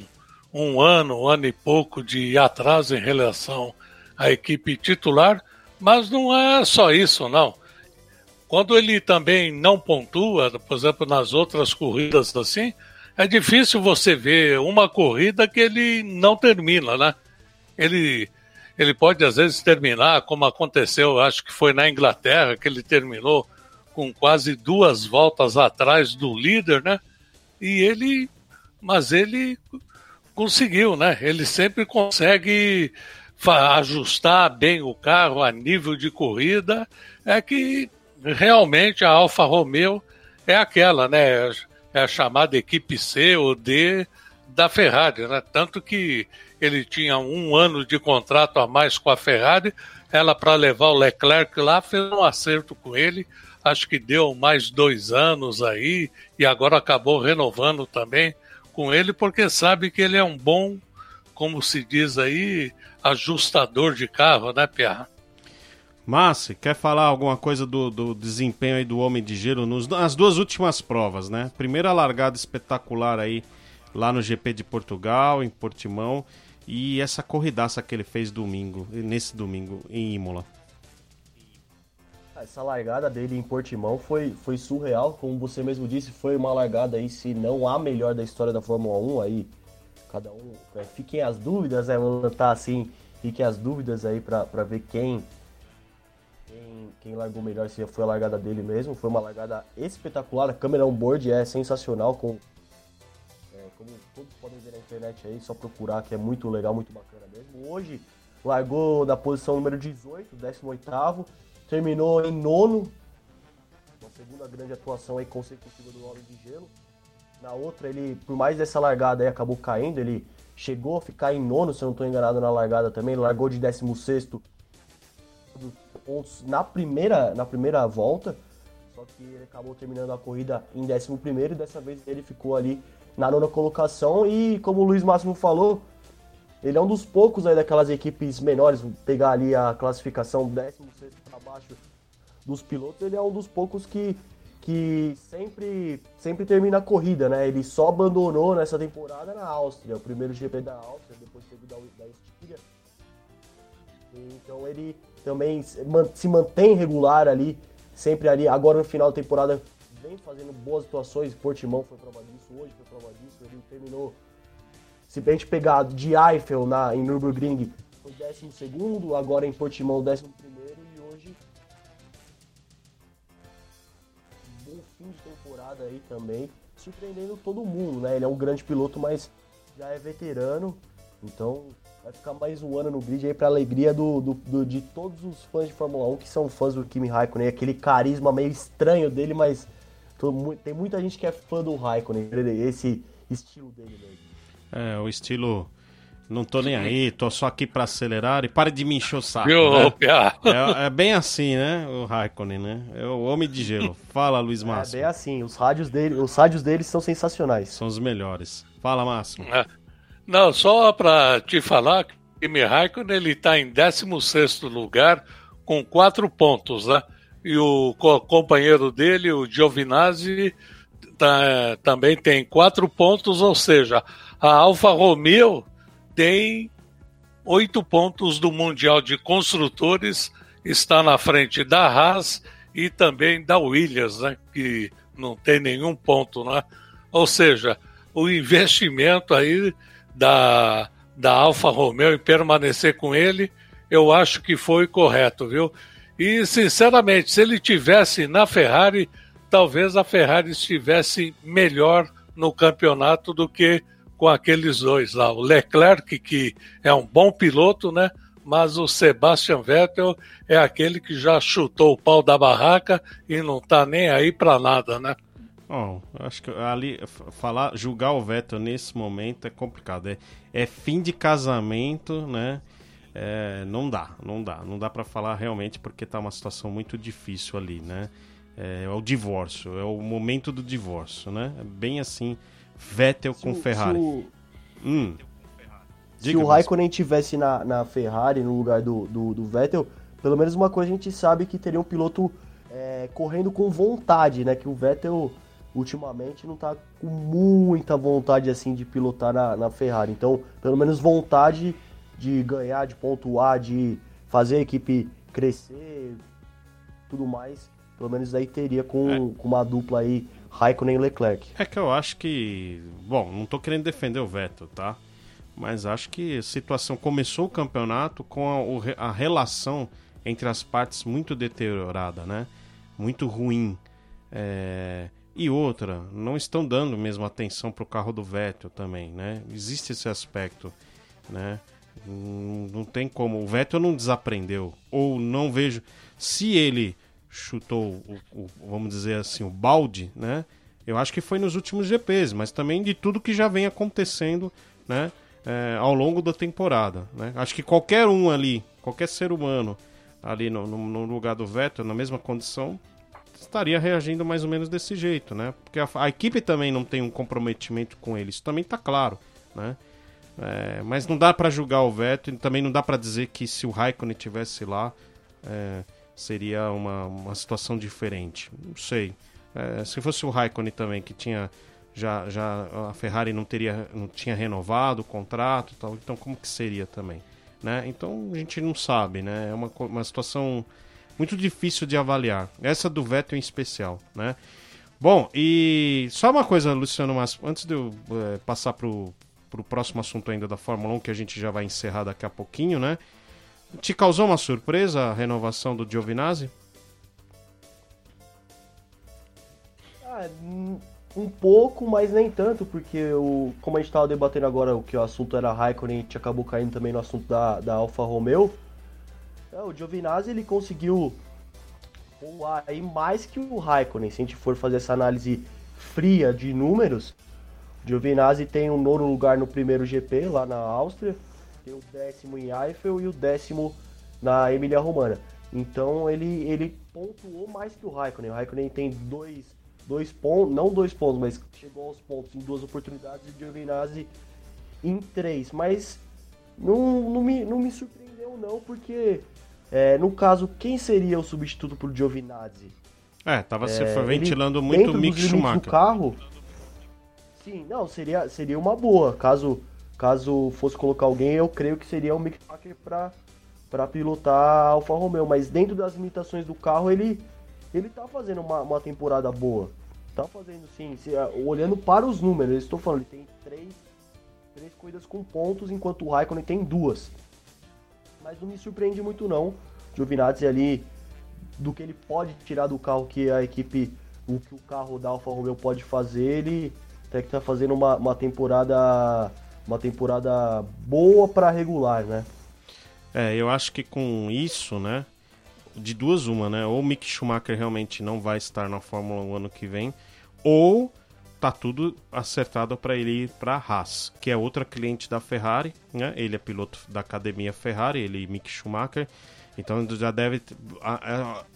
um ano, um ano e pouco de atraso em relação à equipe titular, mas não é só isso, não. Quando ele também não pontua, por exemplo, nas outras corridas assim, é difícil você ver uma corrida que ele não termina, né? Ele, ele pode às vezes terminar, como aconteceu, acho que foi na Inglaterra, que ele terminou com quase duas voltas atrás do líder, né? E ele, mas ele conseguiu, né? Ele sempre consegue ajustar bem o carro a nível de corrida. É que realmente a Alfa Romeo é aquela, né? É a chamada equipe C ou D da Ferrari, né? Tanto que ele tinha um ano de contrato a mais com a Ferrari, ela para levar o Leclerc lá fez um acerto com ele, acho que deu mais dois anos aí e agora acabou renovando também com ele porque sabe que ele é um bom, como se diz aí, ajustador de carro, né, Pierre? Massi, quer falar alguma coisa do, do desempenho aí do Homem de Gelo nos, nas duas últimas provas, né? Primeira largada espetacular aí lá no GP de Portugal, em Portimão, e essa corridaça que ele fez domingo, nesse domingo em Imola. Essa largada dele em Portimão foi, foi surreal, como você mesmo disse, foi uma largada aí, se não a melhor da história da Fórmula 1, aí. Cada um, é, fiquem as dúvidas, né, vamos estar assim, fiquem as dúvidas aí para ver quem, quem, quem largou melhor, se foi a largada dele mesmo, foi uma largada espetacular, a câmera on-board é sensacional, com, é, como todos podem ver na internet aí, só procurar que é muito legal, muito bacana mesmo. Hoje largou da posição número 18, 18º, terminou em nono, uma segunda grande atuação aí consecutiva do Homem de Gelo. Na outra, ele, por mais dessa largada aí, acabou caindo, ele chegou a ficar em nono, se eu não estou enganado na largada também, largou de 16 pontos na primeira, na primeira volta, só que ele acabou terminando a corrida em 11 e dessa vez ele ficou ali na nona colocação. E como o Luiz Máximo falou, ele é um dos poucos aí daquelas equipes menores, pegar ali a classificação 16 para baixo dos pilotos, ele é um dos poucos que, que sempre, sempre termina a corrida, né? Ele só abandonou nessa temporada na Áustria, o primeiro GP da Áustria, depois teve da, da Estíria. Então ele também se mantém regular ali, sempre ali. Agora no final da temporada vem fazendo boas atuações. Portimão foi prova disso, hoje foi prova disso. Ele terminou se a gente pegar de Eiffel na, em Nürburgring, foi 12, agora em Portimão, 11 e hoje. Bom fim de temporada aí também, surpreendendo todo mundo, né? Ele é um grande piloto, mas já é veterano, então vai ficar mais um ano no grid aí para alegria do, do, do, de todos os fãs de Fórmula 1 que são fãs do Kimi Raikkonen, aquele carisma meio estranho dele, mas tem muita gente que é fã do Raikkonen, esse estilo dele mesmo. É, o estilo. Não tô nem aí, tô só aqui para acelerar e pare de me encher o saco. Né? É, é, bem assim, né? O Raikkonen, né? É o homem de gelo. Fala, Luiz é Márcio. É bem assim, os rádios dele, os rádios dele são sensacionais. São os melhores. Fala, Márcio. É. Não, só para te falar que o Kimi Raikkonen ele tá em 16 lugar com quatro pontos, né? E o companheiro dele, o Giovinazzi, tá, também tem quatro pontos, ou seja, a Alfa Romeo tem oito pontos do Mundial de Construtores, está na frente da Haas e também da Williams, né, que não tem nenhum ponto, né? Ou seja, o investimento aí da, da Alfa Romeo em permanecer com ele, eu acho que foi correto, viu? E, sinceramente, se ele tivesse na Ferrari, talvez a Ferrari estivesse melhor no campeonato do que com aqueles dois lá. O Leclerc, que é um bom piloto, né? Mas o Sebastian Vettel é aquele que já chutou o pau da barraca e não tá nem aí para nada, né? Bom, acho que ali falar, julgar o Vettel nesse momento é complicado. É, é fim de casamento, né? É, não dá, não dá, não dá para falar realmente porque tá uma situação muito difícil ali, né? É, é, o divórcio, é o momento do divórcio, né? É bem assim Vettel com Ferrari. Se o, hum. se o Raikkonen tivesse na, na Ferrari no lugar do, do, do, Vettel, pelo menos uma coisa a gente sabe que teria um piloto é, correndo com vontade, né? Que o Vettel ultimamente não tá com muita vontade assim de pilotar na, na Ferrari. Então, pelo menos vontade de ganhar, de pontuar, de fazer a equipe crescer, tudo mais. Pelo menos aí teria com, é. com uma dupla aí Raikkonen e Leclerc. É que eu acho que. Bom, não tô querendo defender o Vettel, tá? Mas acho que a situação começou o campeonato com a, a relação entre as partes muito deteriorada, né? Muito ruim. É, E outra, não estão dando mesmo atenção para o carro do Vettel também, né? Existe esse aspecto, né? Não tem como. O Vettel não desaprendeu. Ou não vejo. Se ele chutou, o, o, vamos dizer assim, o balde, né? Eu acho que foi nos últimos GPs, mas também de tudo que já vem acontecendo, né? É, ao longo da temporada, né? Acho que qualquer um ali, qualquer ser humano ali no, no, no lugar do Vettel, na mesma condição, estaria reagindo mais ou menos desse jeito, né? Porque a, a equipe também não tem um comprometimento com ele, isso também está claro, né? É, mas não dá para julgar o Vettel, também não dá para dizer que se o Raikkonen tivesse lá é, seria uma, uma situação diferente. Não sei. É, se fosse o Raikkonen também que tinha já, já a Ferrari não teria não tinha renovado o contrato, tal, então como que seria também, né? Então a gente não sabe, né? É uma, uma situação muito difícil de avaliar. Essa do Vettel em especial, né? Bom, e só uma coisa, Luciano Mas antes de eu é, passar pro, pro próximo assunto ainda da Fórmula 1, que a gente já vai encerrar daqui a pouquinho, né? Te causou uma surpresa a renovação do Giovinazzi? Ah, um pouco, mas nem tanto, porque o, como a gente estava debatendo agora, o que o assunto era Raikkonen, a gente acabou caindo também no assunto da, da Alfa Romeo. É, o Giovinazzi ele conseguiu voar aí mais que o Raikkonen. Se a gente for fazer essa análise fria de números, o Giovinazzi tem um nono lugar no primeiro GP lá na Áustria, tem o décimo em Eiffel e o décimo na Emília Romana. Então ele, ele pontuou mais que o Raikkonen. O Raikkonen tem dois, dois pontos, não dois pontos, mas chegou aos pontos em duas oportunidades e o Giovinazzi em três. Mas não, não, me, não me surpreendeu não, porque é, no caso, quem seria o substituto pro Giovinazzi? É, tava se é, ventilando muito o Mick Schumacher. Do carro, sim, não, seria, seria uma boa. Caso, caso fosse colocar alguém, eu creio que seria o Mick Schumacher para para pilotar a Alfa Romeo, mas dentro das limitações do carro, ele ele tá fazendo uma, uma temporada boa. Tá fazendo sim, se, olhando para os números, estou falando, ele tem três, três corridas com pontos, enquanto o Raikkonen tem duas mas não me surpreende muito não. Giovinazzi ali, do que ele pode tirar do carro que a equipe, o que o carro da Alfa Romeo pode fazer, ele até que tá fazendo uma, uma temporada uma temporada boa para regular, né? É, eu acho que com isso, né, de duas uma, né, ou o Mick Schumacher realmente não vai estar na Fórmula 1 ano que vem, ou tá tudo acertado para ele ir para a Haas, que é outra cliente da Ferrari, né? Ele é piloto da academia Ferrari, ele Mick Schumacher. Então já deve.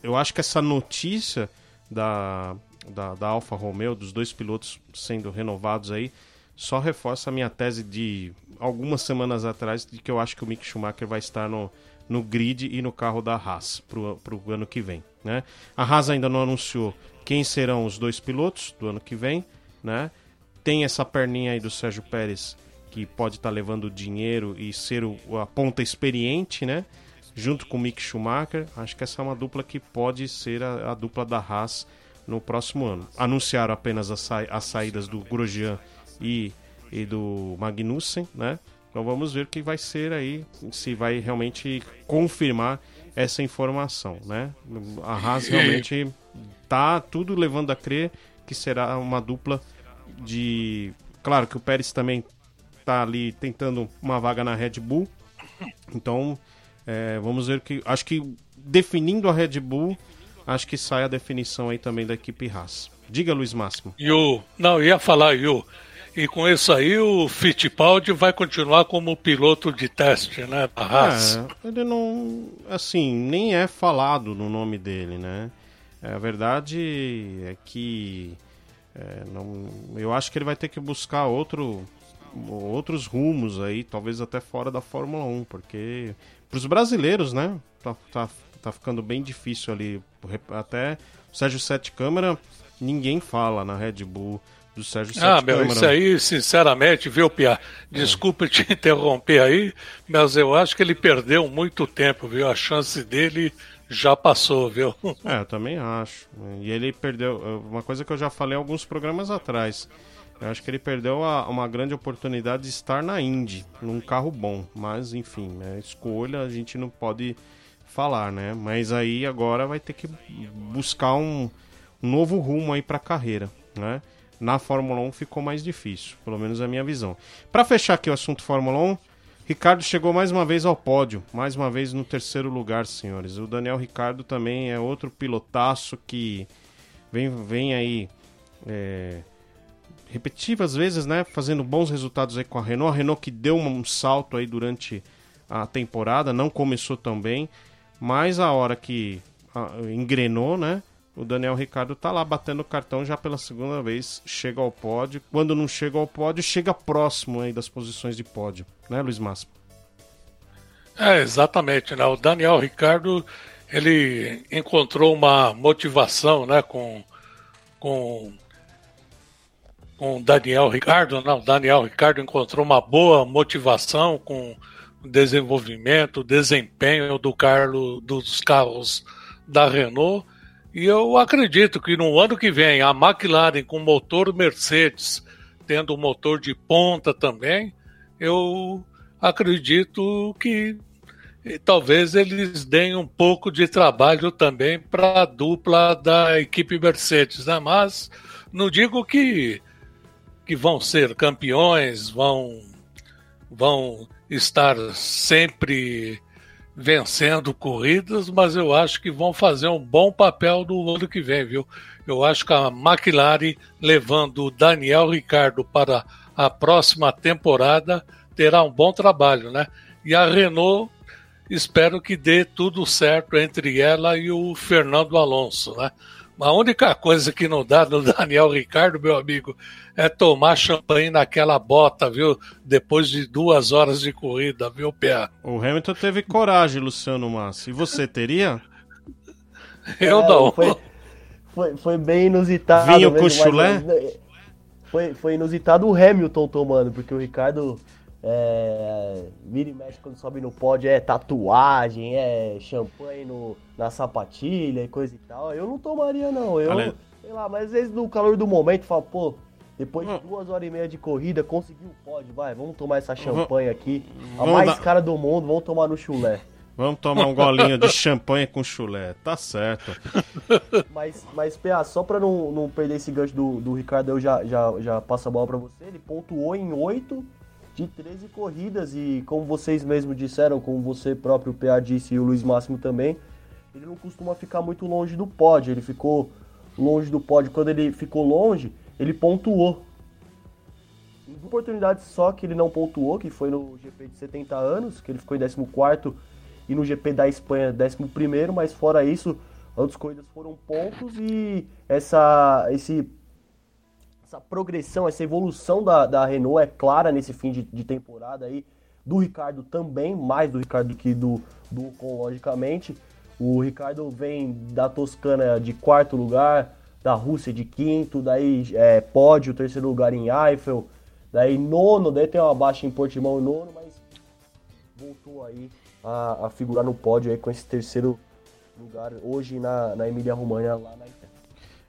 Eu acho que essa notícia da, da, da Alfa Romeo, dos dois pilotos sendo renovados aí, só reforça a minha tese de algumas semanas atrás de que eu acho que o Mick Schumacher vai estar no, no grid e no carro da Haas pro, pro ano que vem. Né? A Haas ainda não anunciou quem serão os dois pilotos do ano que vem né? Tem essa perninha aí do Sérgio Pérez que pode estar tá levando dinheiro e ser o, a ponta experiente, né? Junto com o Mick Schumacher, acho que essa é uma dupla que pode ser a, a dupla da Haas no próximo ano. Anunciaram apenas as, sa as saídas do Grosjean e, e do Magnussen, né? Então vamos ver o que vai ser aí, se vai realmente confirmar essa informação, né? A Haas realmente tá tudo levando a crer que será uma dupla de. Claro que o Pérez também está ali tentando uma vaga na Red Bull. Então, é, vamos ver que. Acho que definindo a Red Bull, acho que sai a definição aí também da equipe Haas. Diga, Luiz Máximo. Yu, não, ia falar, Yu. E com isso aí, o Fittipaldi vai continuar como piloto de teste, né? Da Haas. É, ele não. Assim, nem é falado no nome dele, né? É, a verdade é que é, não, eu acho que ele vai ter que buscar outro, outros rumos aí, talvez até fora da Fórmula 1, porque para os brasileiros, né, tá, tá, tá ficando bem difícil ali. Até o Sérgio Sete Câmara, ninguém fala na Red Bull do Sérgio Sete Ah, meu, isso aí, sinceramente, viu, Pia? Desculpa é. te interromper aí, mas eu acho que ele perdeu muito tempo, viu? A chance dele já passou, viu? É, eu também acho. E ele perdeu. Uma coisa que eu já falei alguns programas atrás. Eu acho que ele perdeu a, uma grande oportunidade de estar na Indy, num carro bom. Mas, enfim, né, escolha a gente não pode falar, né? Mas aí agora vai ter que buscar um, um novo rumo aí para a carreira, né? Na Fórmula 1 ficou mais difícil, pelo menos a minha visão. Para fechar aqui o assunto Fórmula 1, Ricardo chegou mais uma vez ao pódio, mais uma vez no terceiro lugar, senhores. O Daniel Ricardo também é outro pilotaço que vem, vem aí é, repetitivas vezes, né? Fazendo bons resultados aí com a Renault. A Renault que deu um salto aí durante a temporada, não começou tão bem, mas a hora que engrenou, né? O Daniel Ricardo tá lá batendo o cartão já pela segunda vez, chega ao pódio. Quando não chega ao pódio, chega próximo aí das posições de pódio, né, Luiz Máximo? É, exatamente, né? O Daniel Ricardo, ele encontrou uma motivação, né, com com com o Daniel Ricardo, não, o Daniel Ricardo encontrou uma boa motivação com o desenvolvimento, o desempenho do Carlos dos carros da Renault. E eu acredito que no ano que vem a McLaren com motor Mercedes, tendo um motor de ponta também, eu acredito que talvez eles deem um pouco de trabalho também para a dupla da equipe Mercedes, né? Mas não digo que que vão ser campeões, vão, vão estar sempre vencendo corridas, mas eu acho que vão fazer um bom papel no ano que vem, viu? Eu acho que a McLaren levando o Daniel Ricardo para a próxima temporada terá um bom trabalho, né? E a Renault espero que dê tudo certo entre ela e o Fernando Alonso, né? A única coisa que não dá no Daniel Ricardo, meu amigo, é tomar champanhe naquela bota, viu? Depois de duas horas de corrida, viu, Pé? O Hamilton teve coragem, Luciano Massa. E você teria? Eu é, não. Foi, foi, foi, bem inusitado. Vinho mesmo, com chulé? Foi, foi inusitado o Hamilton tomando, porque o Ricardo é, vira e mexe quando sobe no pódio, é tatuagem, é champanhe no, na sapatilha e coisa e tal. Eu não tomaria, não. Eu, Ale... sei lá, mas às vezes no calor do momento, fala, pô, depois de hum. duas horas e meia de corrida, conseguiu o pódio, vai, vamos tomar essa champanhe aqui. A vamos mais dar... cara do mundo, vamos tomar no chulé. Vamos tomar um golinho de champanhe com chulé, tá certo. Mas, mas PA, só pra não, não perder esse gancho do, do Ricardo, eu já, já, já passo a bola pra você. Ele pontuou em oito de 13 corridas e como vocês mesmos disseram, como você próprio PA disse e o Luiz Máximo também, ele não costuma ficar muito longe do pódio, ele ficou longe do pódio, quando ele ficou longe, ele pontuou. Em oportunidades só que ele não pontuou, que foi no GP de 70 anos, que ele ficou em 14 e no GP da Espanha 11 mas fora isso, outras corridas foram pontos e essa, esse essa progressão, essa evolução da, da Renault é clara nesse fim de, de temporada aí. Do Ricardo também, mais do Ricardo que do, do Ocon, logicamente. O Ricardo vem da Toscana de quarto lugar, da Rússia de quinto, daí é, pódio, terceiro lugar em Eiffel, daí nono, daí tem uma baixa em Portimão nono, mas voltou aí a, a figurar no pódio aí com esse terceiro lugar hoje na, na Emília Romagna lá na Itália.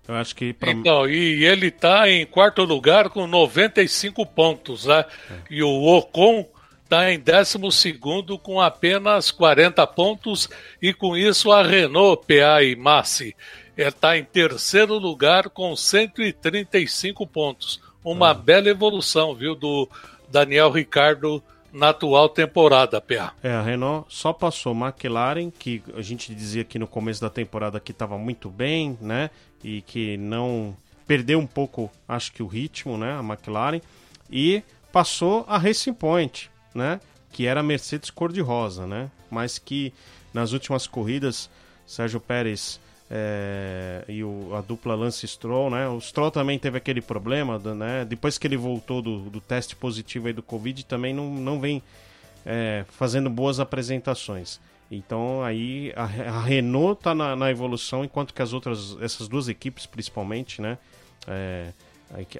Eu acho que. Pra... Então, e ele está em quarto lugar com 95 pontos, né? É. E o Ocon está em 12 com apenas 40 pontos, e com isso a Renault, PA e Massi está em terceiro lugar com 135 pontos. Uma é. bela evolução, viu, do Daniel Ricardo na atual temporada, PA. É, a Renault só passou McLaren, que a gente dizia aqui no começo da temporada que estava muito bem, né? E que não perdeu um pouco, acho que o ritmo, né, a McLaren, e passou a Racing Point, né, que era a Mercedes cor-de-rosa, né, mas que nas últimas corridas Sérgio Pérez é, e o, a dupla Lance Stroll, né, o Stroll também teve aquele problema, né, depois que ele voltou do, do teste positivo aí do Covid, também não, não vem é, fazendo boas apresentações. Então aí a, a Renault está na, na, evolução, enquanto que as outras, essas duas equipes principalmente, né? É,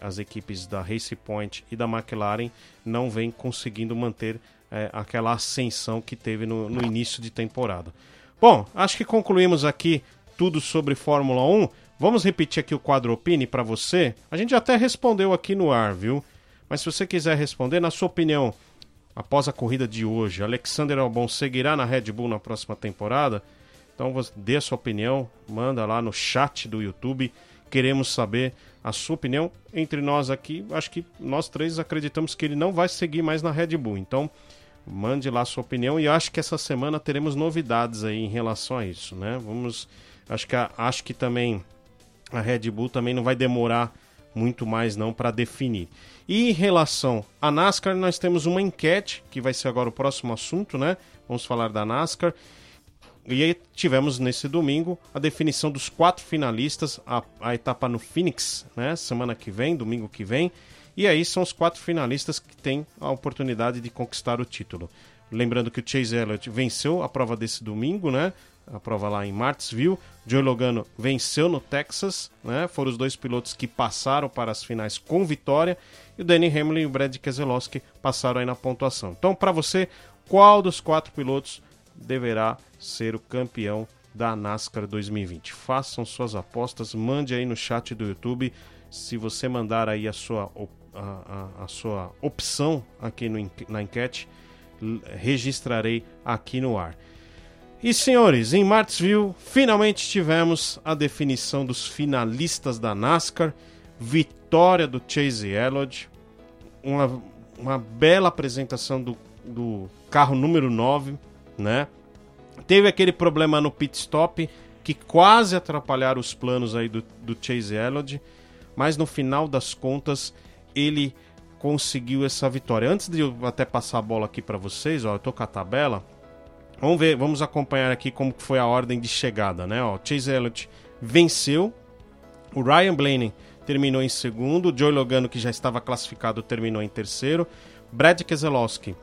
as equipes da Race Point e da McLaren não vêm conseguindo manter é, aquela ascensão que teve no, no, início de temporada. Bom, acho que concluímos aqui tudo sobre Fórmula 1. Vamos repetir aqui o quadro Opine para você. A gente até respondeu aqui no ar, viu? Mas se você quiser responder, na sua opinião, após a corrida de hoje. Alexander Albon seguirá na Red Bull na próxima temporada? Então dê a sua opinião, manda lá no chat do YouTube queremos saber a sua opinião. Entre nós aqui, acho que nós três acreditamos que ele não vai seguir mais na Red Bull. Então, mande lá a sua opinião e acho que essa semana teremos novidades aí em relação a isso, né? Vamos, acho que acho que também a Red Bull também não vai demorar muito mais não para definir. E em relação à NASCAR, nós temos uma enquete que vai ser agora o próximo assunto, né? Vamos falar da NASCAR. E aí tivemos nesse domingo a definição dos quatro finalistas, a, a etapa no Phoenix, né? Semana que vem, domingo que vem. E aí são os quatro finalistas que têm a oportunidade de conquistar o título. Lembrando que o Chase Elliott venceu a prova desse domingo, né? A prova lá em Martinsville. Joe Logano venceu no Texas, né? Foram os dois pilotos que passaram para as finais com vitória. E o Danny Hamlin e o Brad Keselowski passaram aí na pontuação. Então, para você, qual dos quatro pilotos deverá ser o campeão da NASCAR 2020? Façam suas apostas, mande aí no chat do YouTube. Se você mandar aí a sua a, a, a sua opção aqui no, na enquete, registrarei aqui no ar. E senhores, em Martinsville finalmente tivemos a definição dos finalistas da NASCAR, vitória do Chase Elliott, uma, uma bela apresentação do, do carro número 9, né? Teve aquele problema no pit stop que quase atrapalharam os planos aí do, do Chase Elliott, mas no final das contas ele conseguiu essa vitória. Antes de eu até passar a bola aqui para vocês, ó, eu tô com a tabela. Vamos ver, vamos acompanhar aqui como foi a ordem de chegada, né? Ó, Chase Elliott venceu, o Ryan Blaney terminou em segundo, o Joey Logano que já estava classificado terminou em terceiro, Brad Keselowski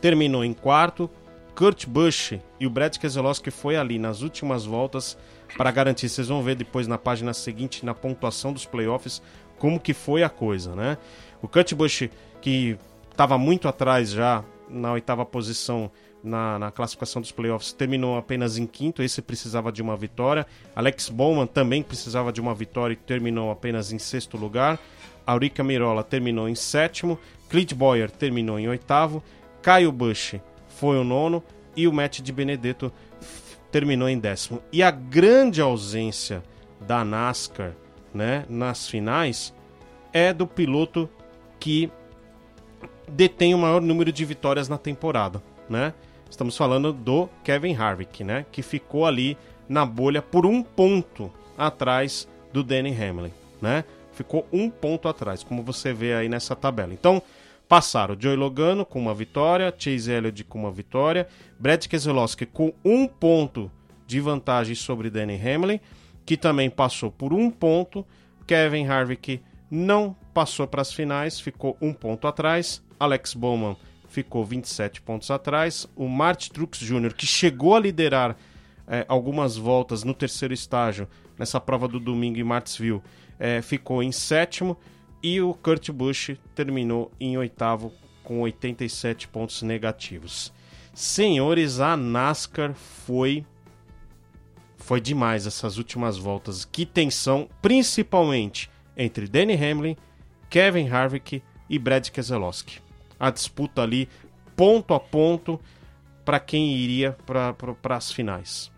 terminou em quarto, Kurt Busch e o Brad Keselowski foi ali nas últimas voltas para garantir. Vocês vão ver depois na página seguinte, na pontuação dos playoffs, como que foi a coisa, né? O Kurt Busch, que estava muito atrás já na oitava posição na, na, classificação dos playoffs, terminou apenas em quinto, esse precisava de uma vitória. Alex Bowman também precisava de uma vitória e terminou apenas em sexto lugar. Aurica Mirola terminou em sétimo. Clint Boyer terminou em oitavo. Caio Busch foi o nono. E o Matt de Benedetto terminou em décimo. E a grande ausência da NASCAR né, nas finais é do piloto que detém o maior número de vitórias na temporada, né? Estamos falando do Kevin Harvick, né, que ficou ali na bolha por um ponto atrás do Danny Hamlin, né? Ficou um ponto atrás, como você vê aí nessa tabela. Então, passaram Joey Logano com uma vitória, Chase Elliott com uma vitória, Brad Keselowski com um ponto de vantagem sobre Danny Hamlin que também passou por um ponto. Kevin Harvick não passou para as finais, ficou um ponto atrás. Alex Bowman ficou 27 pontos atrás. O Martin Truex Jr., que chegou a liderar é, algumas voltas no terceiro estágio nessa prova do domingo em Martinsville, é, ficou em sétimo. E o Kurt Busch terminou em oitavo com 87 pontos negativos. Senhores, a NASCAR foi foi demais essas últimas voltas. Que tensão, principalmente entre Danny Hamlin, Kevin Harvick e Brad Keselowski. A disputa ali, ponto a ponto, para quem iria para as finais.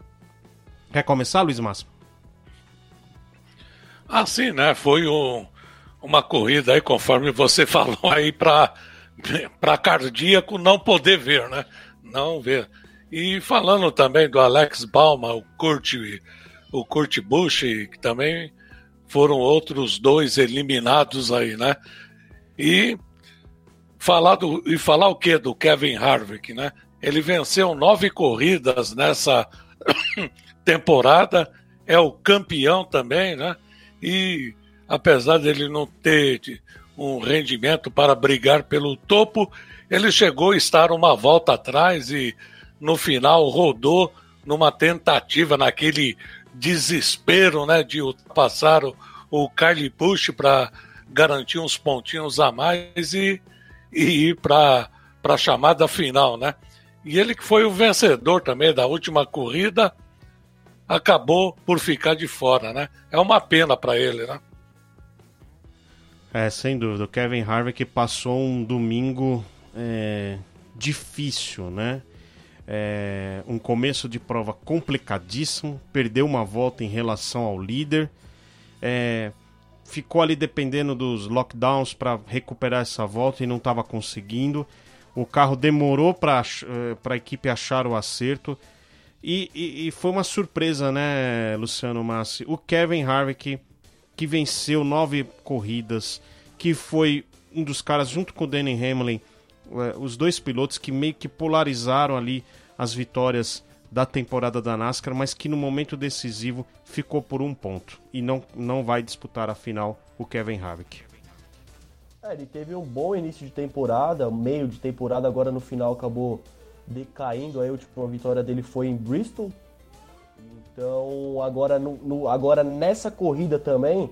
Quer começar, Luiz Máximo? Ah, sim, né? Foi um, uma corrida aí, conforme você falou aí, para cardíaco não poder ver, né? Não ver. E falando também do Alex Balma, o Kurt, o Kurt Busch, que também foram outros dois eliminados aí, né? E falar, do, e falar o que do Kevin Harvick, né? Ele venceu nove corridas nessa temporada, é o campeão também, né? E apesar dele não ter um rendimento para brigar pelo topo, ele chegou a estar uma volta atrás e no final rodou numa tentativa, naquele desespero né, de ultrapassar o, o Carly Bush para garantir uns pontinhos a mais e, e ir para a chamada final. Né? E ele que foi o vencedor também da última corrida, acabou por ficar de fora. Né? É uma pena para ele. Né? É, sem dúvida. O Kevin Harvick passou um domingo é, difícil, né? É, um começo de prova complicadíssimo, perdeu uma volta em relação ao líder. é, ficou ali dependendo dos lockdowns para recuperar essa volta e não estava conseguindo. O carro demorou para eh, a equipe achar o acerto. E, e, e, foi uma surpresa, né, Luciano Massi? O Kevin Harvick, que venceu nove corridas, que foi um dos caras, junto com o Danny Hamlin, eh, os dois pilotos que meio que polarizaram ali as vitórias da temporada da NASCAR, mas que no momento decisivo ficou por um ponto e não, não vai disputar a final o Kevin Harvick. É, ele teve um bom início de temporada, meio de temporada, agora no final acabou decaindo. A última vitória dele foi em Bristol. Então agora, no, no agora nessa corrida também,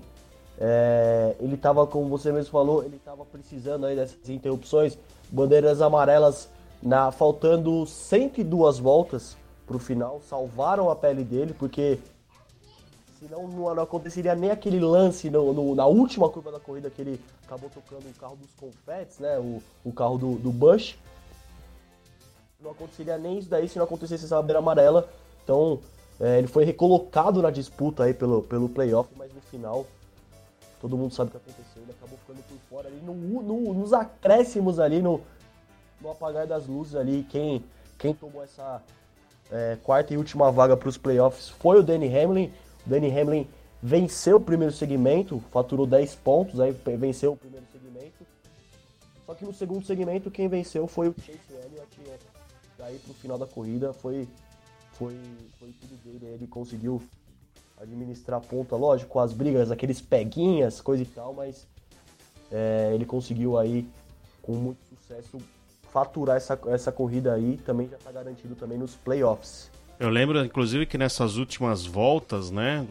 é, ele estava, como você mesmo falou, ele estava precisando aí dessas interrupções, bandeiras amarelas na faltando 102 voltas para o final, salvaram a pele dele, porque senão não, não aconteceria nem aquele lance no, no, na última curva da corrida que ele acabou tocando o carro dos confetes, né? O, o carro do, do Bush. Não aconteceria nem isso daí se não acontecesse essa bandeira amarela. Então, é, ele foi recolocado na disputa aí pelo, pelo playoff, mas no final, todo mundo sabe o que aconteceu. Ele acabou ficando por fora ali no, no, nos acréscimos ali, no, no apagar das luzes ali. Quem, quem tomou essa, é, quarta e última vaga para os playoffs foi o Danny Hamlin. O Danny Hamlin venceu o primeiro segmento, faturou 10 pontos, aí venceu o primeiro segmento. Só que no segundo segmento quem venceu foi o Chase Elliott. Daí pro final da corrida foi, foi, foi tudo dele. Ele conseguiu administrar a ponta, lógico, as brigas, aqueles peguinhas, coisa e tal, mas é, ele conseguiu aí, com muito sucesso, faturar essa, essa corrida aí, também já está garantido também nos playoffs. Eu lembro, inclusive, que nessas últimas voltas, né?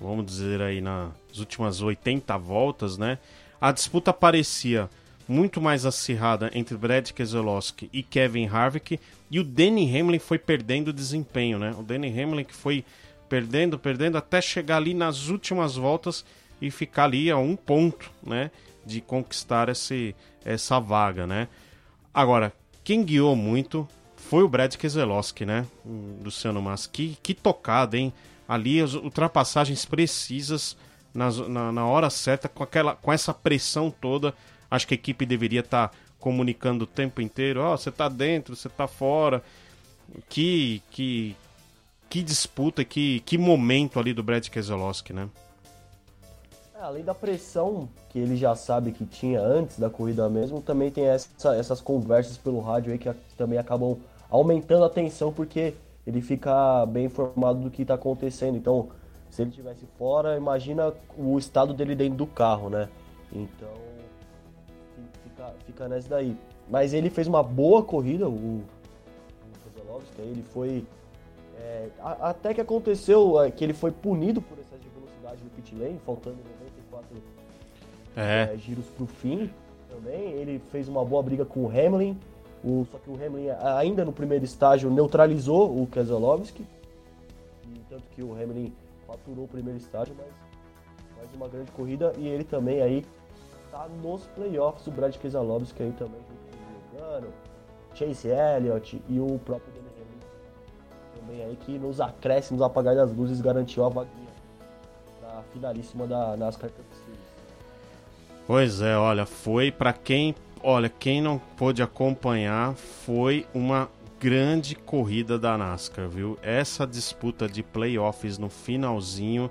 Vamos dizer aí, nas últimas 80 voltas, né? A disputa parecia muito mais acirrada entre Brad Keselowski e Kevin Harvick, e o Danny Hamlin foi perdendo desempenho, né? O Danny Hamlin que foi perdendo, perdendo, até chegar ali nas últimas voltas e ficar ali a um ponto, né? De conquistar esse, essa vaga, né? Agora, quem guiou muito foi o Brad Keselowski, né? Luciano Mas. Que, que tocada, hein? Ali as ultrapassagens precisas na, na, na, hora certa, com, aquela, com essa pressão toda. Acho que a equipe deveria estar tá comunicando o tempo inteiro. Ó, oh, você tá dentro, você tá fora. Que, que, que disputa, que, que momento ali do Brad Keselowski, né? É, além da pressão que ele já sabe que tinha antes da corrida mesmo, também tem essa, essas conversas pelo rádio aí que também acabam aumentando a tensão porque ele fica bem informado do que está acontecendo. Então, se ele tivesse fora, imagina o estado dele dentro do carro, né? Então, fica, fica nessa daí. Mas ele fez uma boa corrida, o, o ele foi... É, até que aconteceu é, que ele foi punido por excesso de velocidade no pit lane, faltando é. É, giros para o fim também. Ele fez uma boa briga com o Hamlin. O, só que o Hamlin, ainda no primeiro estágio, neutralizou o Keselowski. tanto que o Hamlin faturou o primeiro estágio, mas faz uma grande corrida. E ele também aí tá nos playoffs, o Brad Keselowski aí também, junto com o Lugano, Chase Elliott e o próprio Danny Hamlin. Também aí que nos acréscimos, apagar das luzes, garantiu a na finalíssima da NASCAR Cup Series. Pois é, olha, foi para quem, olha, quem não pôde acompanhar, foi uma grande corrida da NASCAR, viu? Essa disputa de playoffs no finalzinho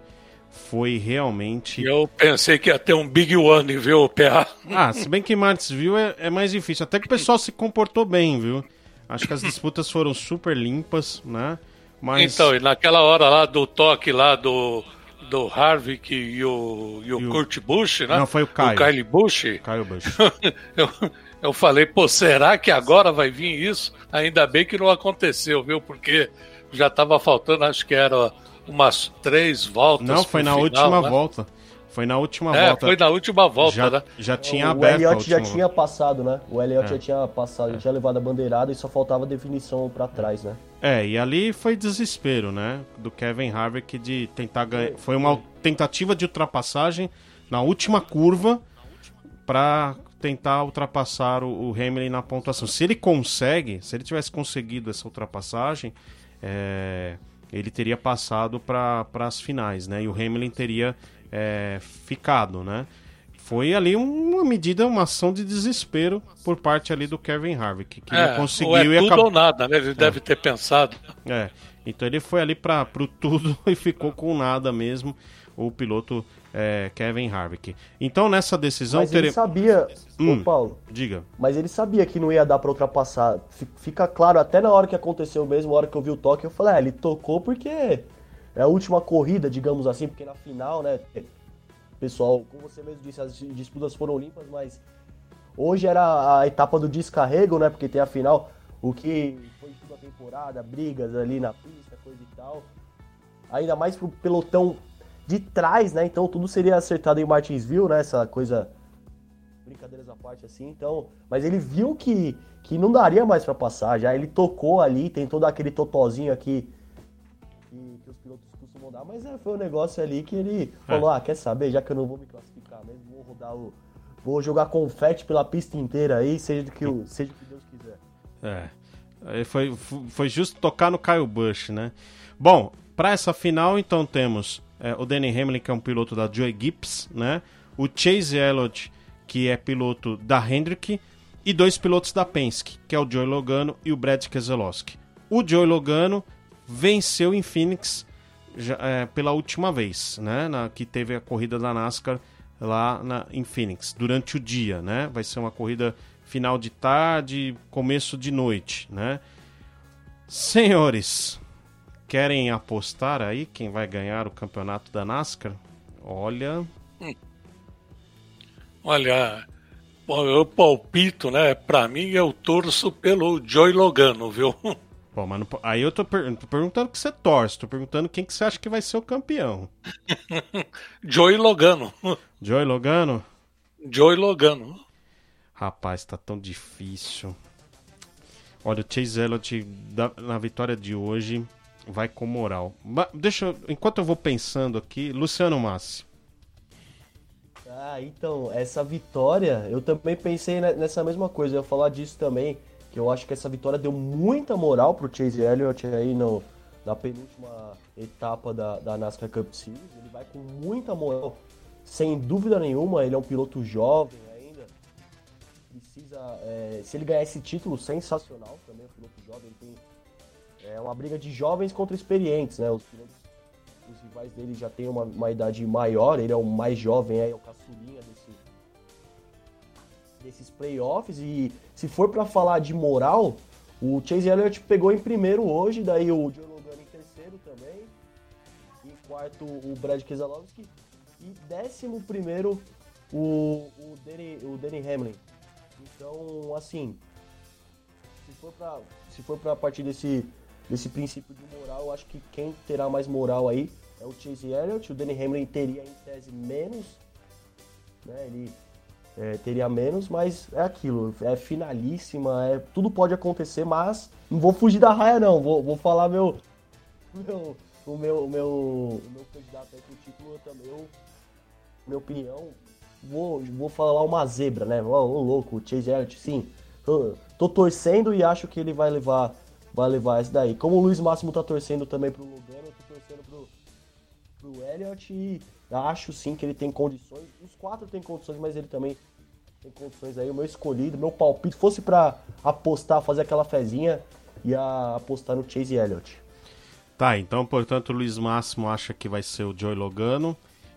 foi realmente. Eu pensei que ia ter um Big One, viu, PA? Ah, se bem que Martinsville é, é mais difícil. Até que o pessoal se comportou bem, viu? Acho que as disputas foram super limpas, né? Mas... Então, e naquela hora lá do toque lá do do Harvick e o, e o, e o Kurt Busch, né? Não, foi o Caio. O Kyle Busch. Kyle Busch. eu, eu falei, pô, será que agora vai vir isso? Ainda bem que não aconteceu, viu? Porque já estava faltando, acho que era umas três voltas. Não, foi na final, última né? volta. Foi na última é, volta. Foi na última volta, já, né? Já tinha o, aberto. O Elliott já tinha passado, né? O Elliott é. já tinha passado, já tinha levado a bandeirada e só faltava definição para trás, né? É, e ali foi desespero, né? Do Kevin Harvick de tentar ganhar. Foi uma tentativa de ultrapassagem na última curva para tentar ultrapassar o, o Hamilton na pontuação. Se ele consegue, se ele tivesse conseguido essa ultrapassagem, é, ele teria passado para as finais, né? E o Hamilton teria é, ficado, né? Foi ali uma medida, uma ação de desespero por parte ali do Kevin Harvick, que é, não conseguiu ou é e tudo acabou... ou nada, né? Ele deve ter pensado. É, então ele foi ali para pro tudo e ficou com nada mesmo, o piloto é, Kevin Harvick. Então nessa decisão... Mas ele tere- sabia, Hum. ô Paulo, Diga. mas ele sabia que não ia dar pra ultrapassar. Fi- Fica claro, até na hora que aconteceu mesmo, na hora que eu vi o toque, eu falei, ah, ele tocou porque é a última corrida, digamos assim, porque na final, né, pessoal, como você mesmo disse, as disputas foram limpas, mas hoje era a etapa do descarrego, né, porque tem a final, o que foi toda a temporada, brigas ali na pista, coisa e tal. Ainda mais pro pelotão de trás, né, então tudo seria acertado em Martinsville, né, essa coisa brincadeiras à parte assim, então, mas ele viu que, que não daria mais pra passar, já ele tocou ali, tentou dar aquele totozinho aqui mas é, foi um negócio ali que ele falou, ah, quer saber, já que eu não vou me classificar mesmo, vou rodar o vou jogar confete pela pista inteira aí, seja do que o, seja que Deus quiser. É. Aí Foi, foi justo tocar no Kyle Busch, né? Bom, para essa final, então temos é, o Danny Hamlin, que é um piloto da Joey Gibbs, né? O Chase Elliott, que é piloto da Hendrick, e dois pilotos da Penske, que é o Joey Logano e o Brad Keselowski. O Joey Logano venceu em Phoenix já, é, pela última vez, né? Na, que teve a corrida da NASCAR lá na, em Phoenix, durante o dia, né? Vai ser uma corrida final de tarde, começo de noite, né? Senhores, querem apostar aí quem vai ganhar o campeonato da NASCAR? Olha, Olha, bom, eu palpito, né? Pra mim, eu torço pelo Joey Logano, viu? Pô, mas não aí eu tô, per- tô perguntando que você torce, tô perguntando quem que você acha que vai ser o campeão. Joey Logano. Joey Logano? Joey Logano. Rapaz, tá tão difícil. Olha, o Chase Elliott da- na vitória de hoje vai com moral. Deixa eu, enquanto eu vou pensando aqui, Luciano Massi. Ah, então, essa vitória, eu também pensei ne- nessa mesma coisa, eu ia falar disso também, que eu acho que essa vitória deu muita moral pro Chase Elliott aí no, na penúltima etapa da, da NASCAR Cup Series, ele vai com muita moral, sem dúvida nenhuma, ele é um piloto jovem ainda, precisa, é, se ele ganhar esse título, sensacional também, um piloto jovem, tem, é uma briga de jovens contra experientes, né, os pilotos os rivais dele já têm uma, uma idade maior, ele é o mais jovem, é o caçulinha desse, desses playoffs. E se for pra falar de moral, o Chase Elliott pegou em primeiro hoje, daí o Joe Logano em terceiro também. Em quarto, o Brad Keselowski. E décimo primeiro, o, o, Danny, o Danny Hamlin. Então, assim, se for pra, se for partir desse, desse princípio de moral, eu acho que quem terá mais moral aí é o Chase Elliott. O Danny Hamlin teria em tese menos, né? Ele é, teria menos, mas é aquilo, é finalíssima, é, tudo pode acontecer, mas não vou fugir da raia não, vou, vou falar meu, meu, o meu, o meu, o meu candidato aí pro título, eu também, eu, minha opinião, vou, vou falar uma zebra, né? Ô, louco, o Chase Elliott, sim. Tô, tô torcendo e acho que ele vai levar, vai levar esse daí. Como o Luiz Máximo tá torcendo também pro Lugano, eu tô torcendo pro, pro Elliott e acho sim que ele tem condições. Os quatro têm condições, mas ele também tem condições aí. O meu escolhido, meu palpite, fosse pra apostar, fazer aquela fezinha, ia apostar no Chase Elliott. Tá, então, portanto, o Luiz Máximo acha que vai ser o Joey Logano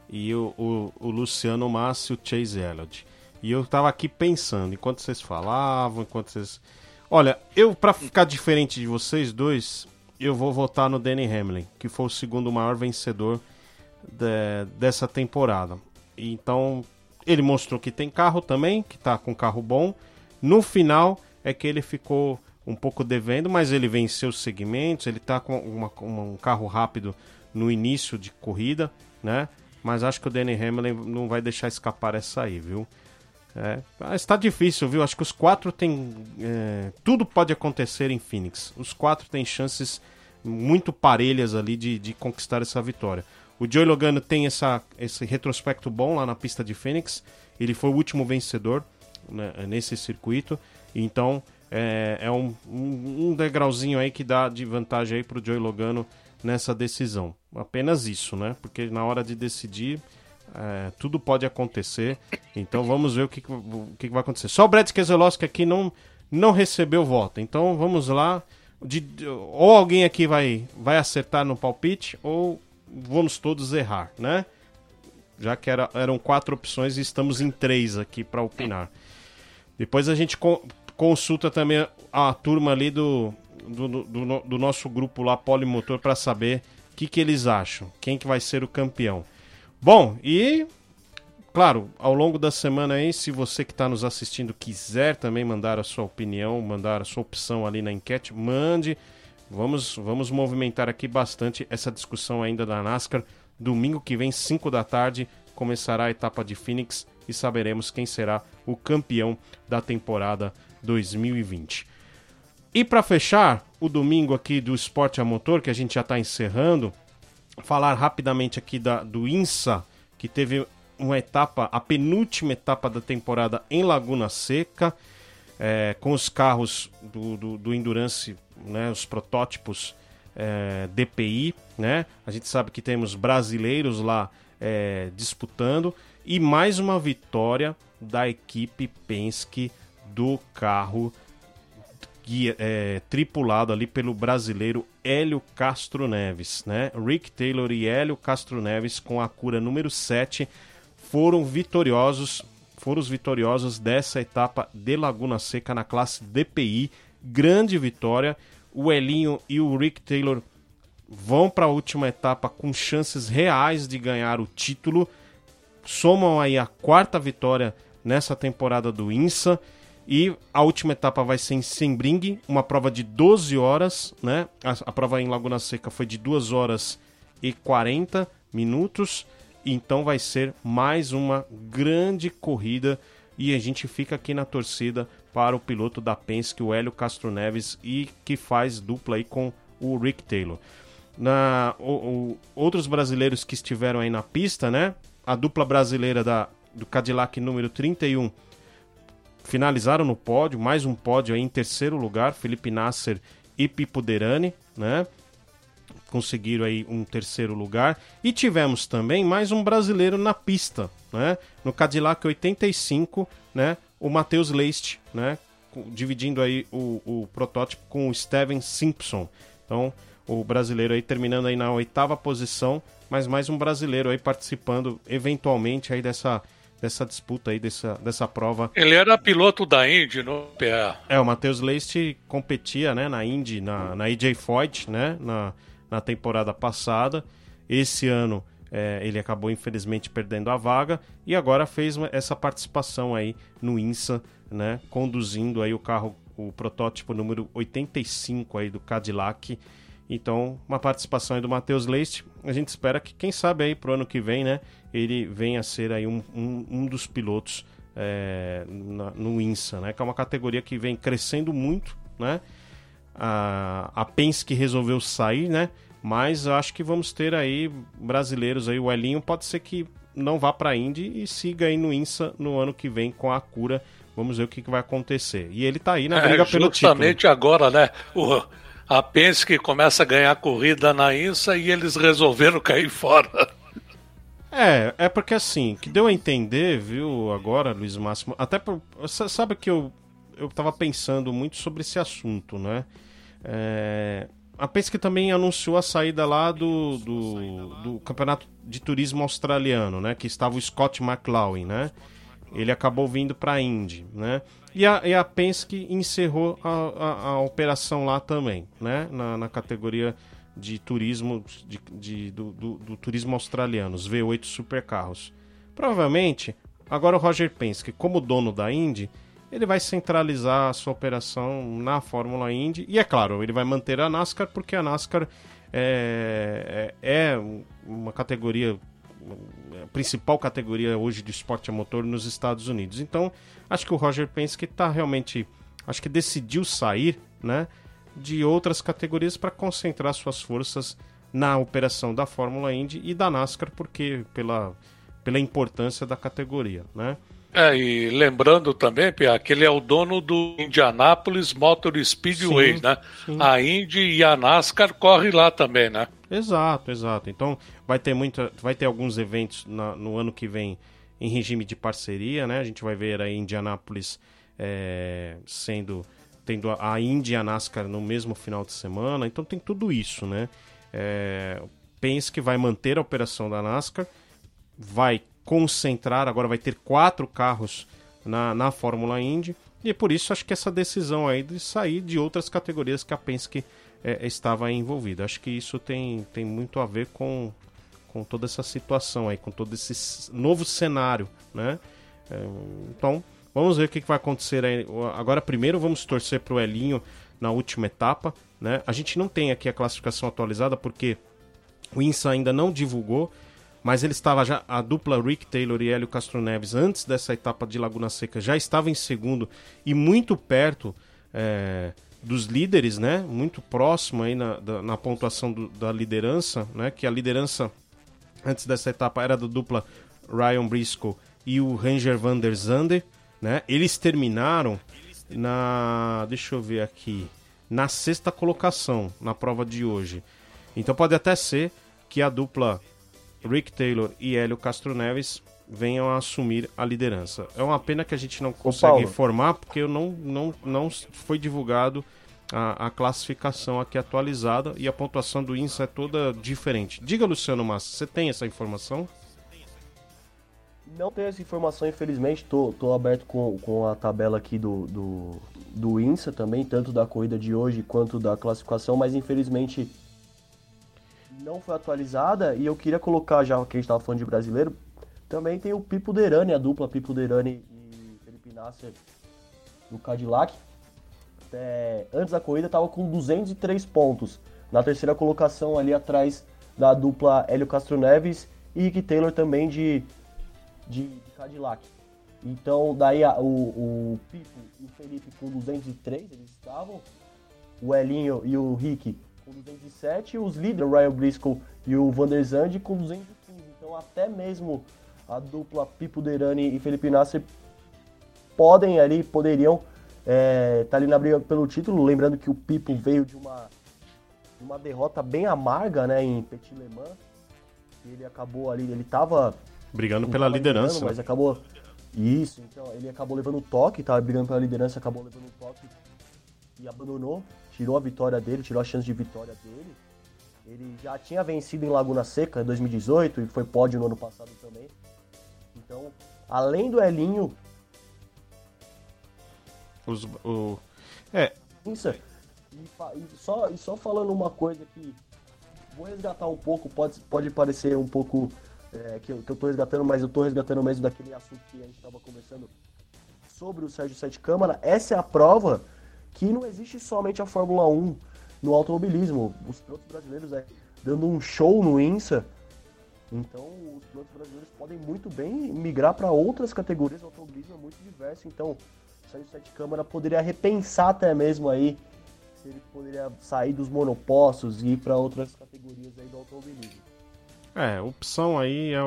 e o, o, o Luciano Massi o Chase Elliott. E eu tava aqui pensando, enquanto vocês falavam, enquanto vocês. Olha, eu, pra ficar diferente de vocês dois, eu vou votar no Danny Hamlin, que foi o segundo maior vencedor de- dessa temporada. Então, ele mostrou que tem carro também, que tá com carro bom. No final é que ele ficou um pouco devendo, mas ele venceu os segmentos, ele tá com uma- um carro rápido no início de corrida, né? Mas acho que o Danny Hamlin não vai deixar escapar essa aí, viu? É, mas tá difícil, viu? Acho que os quatro têm. é, tudo pode acontecer em Phoenix. Os quatro têm chances muito parelhas ali de, de conquistar essa vitória. O Joey Logano tem essa, esse retrospecto bom lá na pista de Phoenix. Ele foi o último vencedor né, nesse circuito. Então é, é um, um, degrauzinho aí que dá de vantagem aí pro Joey Logano nessa decisão. Apenas isso, né? Porque na hora de decidir, É, tudo pode acontecer. Então vamos ver o que, o que vai acontecer. Só o Brad Keselowski aqui não, não recebeu voto. Então vamos lá. De, ou alguém aqui vai, vai acertar no palpite, ou vamos todos errar, né? Já que era, eram quatro opções e estamos em três aqui para opinar. Depois a gente co consulta também a turma ali do, do, do, do nosso grupo lá, Polimotor, para saber o que, que eles acham. Quem que vai ser o campeão. Bom, e claro, ao longo da semana aí, se você que está nos assistindo quiser também mandar a sua opinião, mandar a sua opção ali na enquete, mande. Vamos, vamos movimentar aqui bastante essa discussão ainda da NASCAR. Domingo que vem, 5 da tarde, começará a etapa de Phoenix e saberemos quem será o campeão da temporada 2020. E para fechar o domingo aqui do Esporte a Motor, que a gente já está encerrando, falar rapidamente aqui da, do INSA, que teve uma etapa, a penúltima etapa da temporada em Laguna Seca, é, com os carros do, do, do Endurance, né, os protótipos é, DPI, né? A gente sabe que temos brasileiros lá é, disputando e mais uma vitória da equipe Penske do carro guia, é, tripulado ali pelo brasileiro Hélio Castro Neves, né? Rick Taylor e Hélio Castro Neves com a cura número 7 foram vitoriosos, foram os vitoriosos dessa etapa de Laguna Seca na classe DPI. Grande vitória. O Elinho e o Rick Taylor vão para a última etapa com chances reais de ganhar o título. Somam aí a quarta vitória nessa temporada do INSA e a última etapa vai ser em Sembring, uma prova de 12 horas, né? A, a, prova em Laguna Seca foi de 2 horas e 40 minutos. Então vai ser mais uma grande corrida e a gente fica aqui na torcida para o piloto da Penske, o Hélio Castro Neves, e que faz dupla aí com o Rick Taylor. Na, o, o, outros brasileiros que estiveram aí na pista, né? A dupla brasileira da, do Cadillac número 31 finalizaram no pódio, mais um pódio aí em terceiro lugar, Felipe Nasser e Pipo Derani, né? Conseguiram aí um terceiro lugar. E tivemos também mais um brasileiro na pista, né? No Cadillac 85, né? O Matheus Leist, né? Dividindo aí o, o protótipo com o Steven Simpson. Então, o brasileiro aí terminando aí na oitava posição, mas mais um brasileiro aí participando eventualmente aí dessa dessa disputa aí, dessa, dessa prova. Ele era piloto da Indy no PA. É, o Matheus Leist competia né, na Indy, na, na EJ Foyt, né, na, na temporada passada. Esse ano é, ele acabou infelizmente perdendo a vaga e agora fez essa participação aí no INSA, né, conduzindo aí o carro, o protótipo número 85 aí do Cadillac. Então, uma participação aí do Matheus Leist. A gente espera que, quem sabe aí pro ano que vem, né, ele venha a ser aí um, um, um dos pilotos é, na, no INSA, né? Que é uma categoria que vem crescendo muito, né? A, a Penske resolveu sair, né? Mas eu acho que vamos ter aí brasileiros aí, o Elinho pode ser que não vá para a Indy e siga aí no INSA no ano que vem com a cura. Vamos ver o que, que vai acontecer. E ele tá aí na é, briga é, pelo título. Justamente agora, né? O, a Penske começa a ganhar corrida na INSA e eles resolveram cair fora. É, é porque assim, que deu a entender, viu, agora, Luiz Máximo, até por, sabe que eu, eu tava pensando muito sobre esse assunto, né? É, a Penske também anunciou a saída lá do, do, do, Campeonato de Turismo Australiano, né? Que estava o Scott McLaughlin, né? Ele acabou vindo para a Indy, né? E a, e a Penske encerrou a, a, a operação lá também, né? Na, na categoria de turismo de, de do, do, do, turismo australiano, os V8 supercarros. Provavelmente, agora o Roger Penske, como dono da Indy, ele vai centralizar a sua operação na Fórmula Indy. E é claro, ele vai manter a NASCAR, porque a NASCAR é, é, é uma categoria, a principal categoria hoje de esporte a motor nos Estados Unidos. Então, acho que o Roger Penske está realmente, acho que decidiu sair, né? de outras categorias para concentrar suas forças na operação da Fórmula Indy e da NASCAR, porque pela, pela importância da categoria, né? É, e lembrando também, Pia, que ele é o dono do Indianapolis Motor Speedway, sim, né? Sim. A Indy e a NASCAR correm lá também, né? Exato, exato. Então vai ter muita, vai ter alguns eventos na, no ano que vem em regime de parceria, né? A gente vai ver aí Indianápolis é, sendo tendo a Indy NASCAR no mesmo final de semana, então tem tudo isso, né? É, pense que vai manter a operação da NASCAR, vai concentrar, agora vai ter quatro carros na, na Fórmula Indy, e por isso acho que essa decisão aí de sair de outras categorias que a Penske é, estava envolvida. Acho que isso tem, tem muito a ver com, com toda essa situação aí, com todo esse novo cenário, né? É, então, vamos ver o que vai acontecer aí. Agora, primeiro, vamos torcer para o Elinho na última etapa, né? A gente não tem aqui a classificação atualizada porque o INSA ainda não divulgou, mas ele estava já a dupla Rick Taylor e Hélio Castro Neves antes dessa etapa de Laguna Seca já estava em segundo e muito perto é, dos líderes, né? Muito próximo aí na, da, na pontuação do, da liderança, né? Que a liderança antes dessa etapa era da dupla Ryan Briscoe e o Ranger van der Zande, né? Eles terminaram na, deixa eu ver aqui, na sexta colocação na prova de hoje. Então pode até ser que a dupla Rick Taylor e Hélio Castro Neves venham a assumir a liderança. É uma pena que a gente não consegue informar, porque eu não, não, não foi divulgado a, a, classificação aqui atualizada e a pontuação do INSA é toda diferente. Diga, Luciano Massa, você tem essa informação? Não tenho essa informação, infelizmente. Tô, tô aberto com, com a tabela aqui do, do, do INSA também, tanto da corrida de hoje quanto da classificação, mas infelizmente não foi atualizada. E eu queria colocar, já que a gente estava falando de brasileiro, também tem o Pipo Derani, a dupla Pipo Derani e Felipe Nasser no Cadillac. Antes da corrida estava com 203 pontos. Na terceira colocação ali atrás da dupla Hélio Castro Neves e Rick Taylor também de, de, de Cadillac. Então daí a, o, o Pipo e o Felipe com 203 eles estavam. O Elinho e o Rick com 207 e os líderes, o Ryan Briscoe e o Van der Zandt com 215. Então até mesmo a dupla Pipo Derani e Felipe Nasser podem ali, poderiam estar é, tá ali na briga pelo título. Lembrando que o Pipo veio de uma, de uma derrota bem amarga né, em Petit Le Mans. Ele acabou ali, ele estava brigando pela liderança. Mas acabou. Isso, então ele acabou levando o toque, estava brigando pela liderança, acabou levando o toque e abandonou, tirou a vitória dele, tirou a chance de vitória dele. Ele já tinha vencido em Laguna Seca em 2018 e foi pódio no ano passado também. Então, além do Elinho. Os, o... É. Isso. E, e, só, e só falando uma coisa que. Vou resgatar um pouco, pode, pode parecer um pouco é, que, eu, que eu tô resgatando, mas eu tô resgatando mesmo daquele assunto que a gente estava conversando sobre o Sérgio Sete Câmara. Essa é a prova que não existe somente a Fórmula 1 no automobilismo. Os pilotos brasileiros é, dando um show no INSA então, os pilotos brasileiros podem muito bem migrar para outras categorias. O automobilismo é muito diverso. Então, o Sérgio Sete Câmara poderia repensar até mesmo aí se ele poderia sair dos monopostos e ir para outras categorias aí do automobilismo. É, opção aí, é,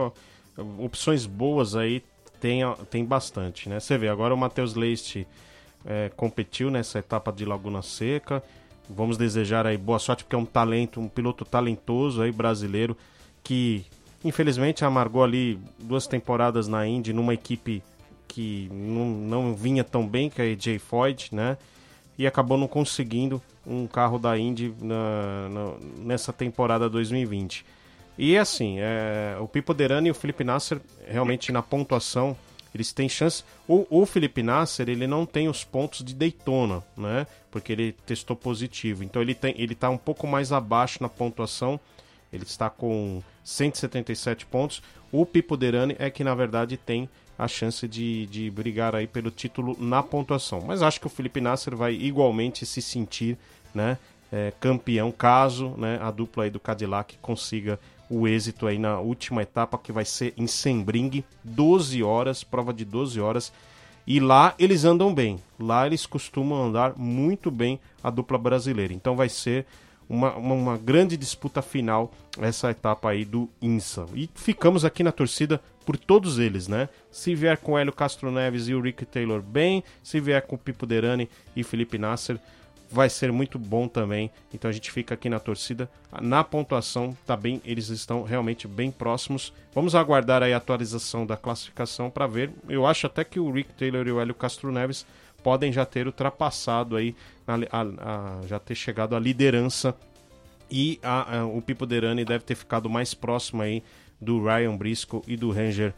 opções boas aí tem, tem bastante, né? Você vê, agora o Matheus Leite é, competiu nessa etapa de Laguna Seca. Vamos desejar aí boa sorte, porque é um talento, um piloto talentoso aí brasileiro que Infelizmente amargou ali duas temporadas na Indy numa equipe que não, não vinha tão bem, que é a AJ Foyt, né? E acabou não conseguindo um carro da Indy na, na, nessa temporada 2020. E assim, é, o Pipo Derani e o Felipe Nasser realmente na pontuação eles têm chance. O, o Felipe Nasser ele não tem os pontos de Daytona, né? Porque ele testou positivo. Então ele tem, ele está um pouco mais abaixo na pontuação ele está com 177 pontos. O Pipo Derani é que na verdade tem a chance de, de brigar aí pelo título na pontuação. Mas acho que o Felipe Nasser vai igualmente se sentir né, é, campeão caso né, a dupla aí do Cadillac consiga o êxito aí na última etapa que vai ser em Sembring, 12 horas, prova de 12 horas. E lá eles andam bem. Lá eles costumam andar muito bem a dupla brasileira. Então vai ser uma, uma, uma, grande disputa final essa etapa aí do INSA. E ficamos aqui na torcida por todos eles, né? Se vier com Hélio Castro Neves e o Rick Taylor bem, se vier com Pipo Derani e Felipe Nasser, vai ser muito bom também. Então a gente fica aqui na torcida. Na pontuação, tá bem, eles estão realmente bem próximos. Vamos aguardar aí a atualização da classificação para ver. Eu acho até que o Rick Taylor e o Hélio Castro Neves podem já ter ultrapassado aí, a, a, a, já ter chegado à liderança e o Pipo Derani deve ter ficado mais próximo aí do Ryan Briscoe e do Ranger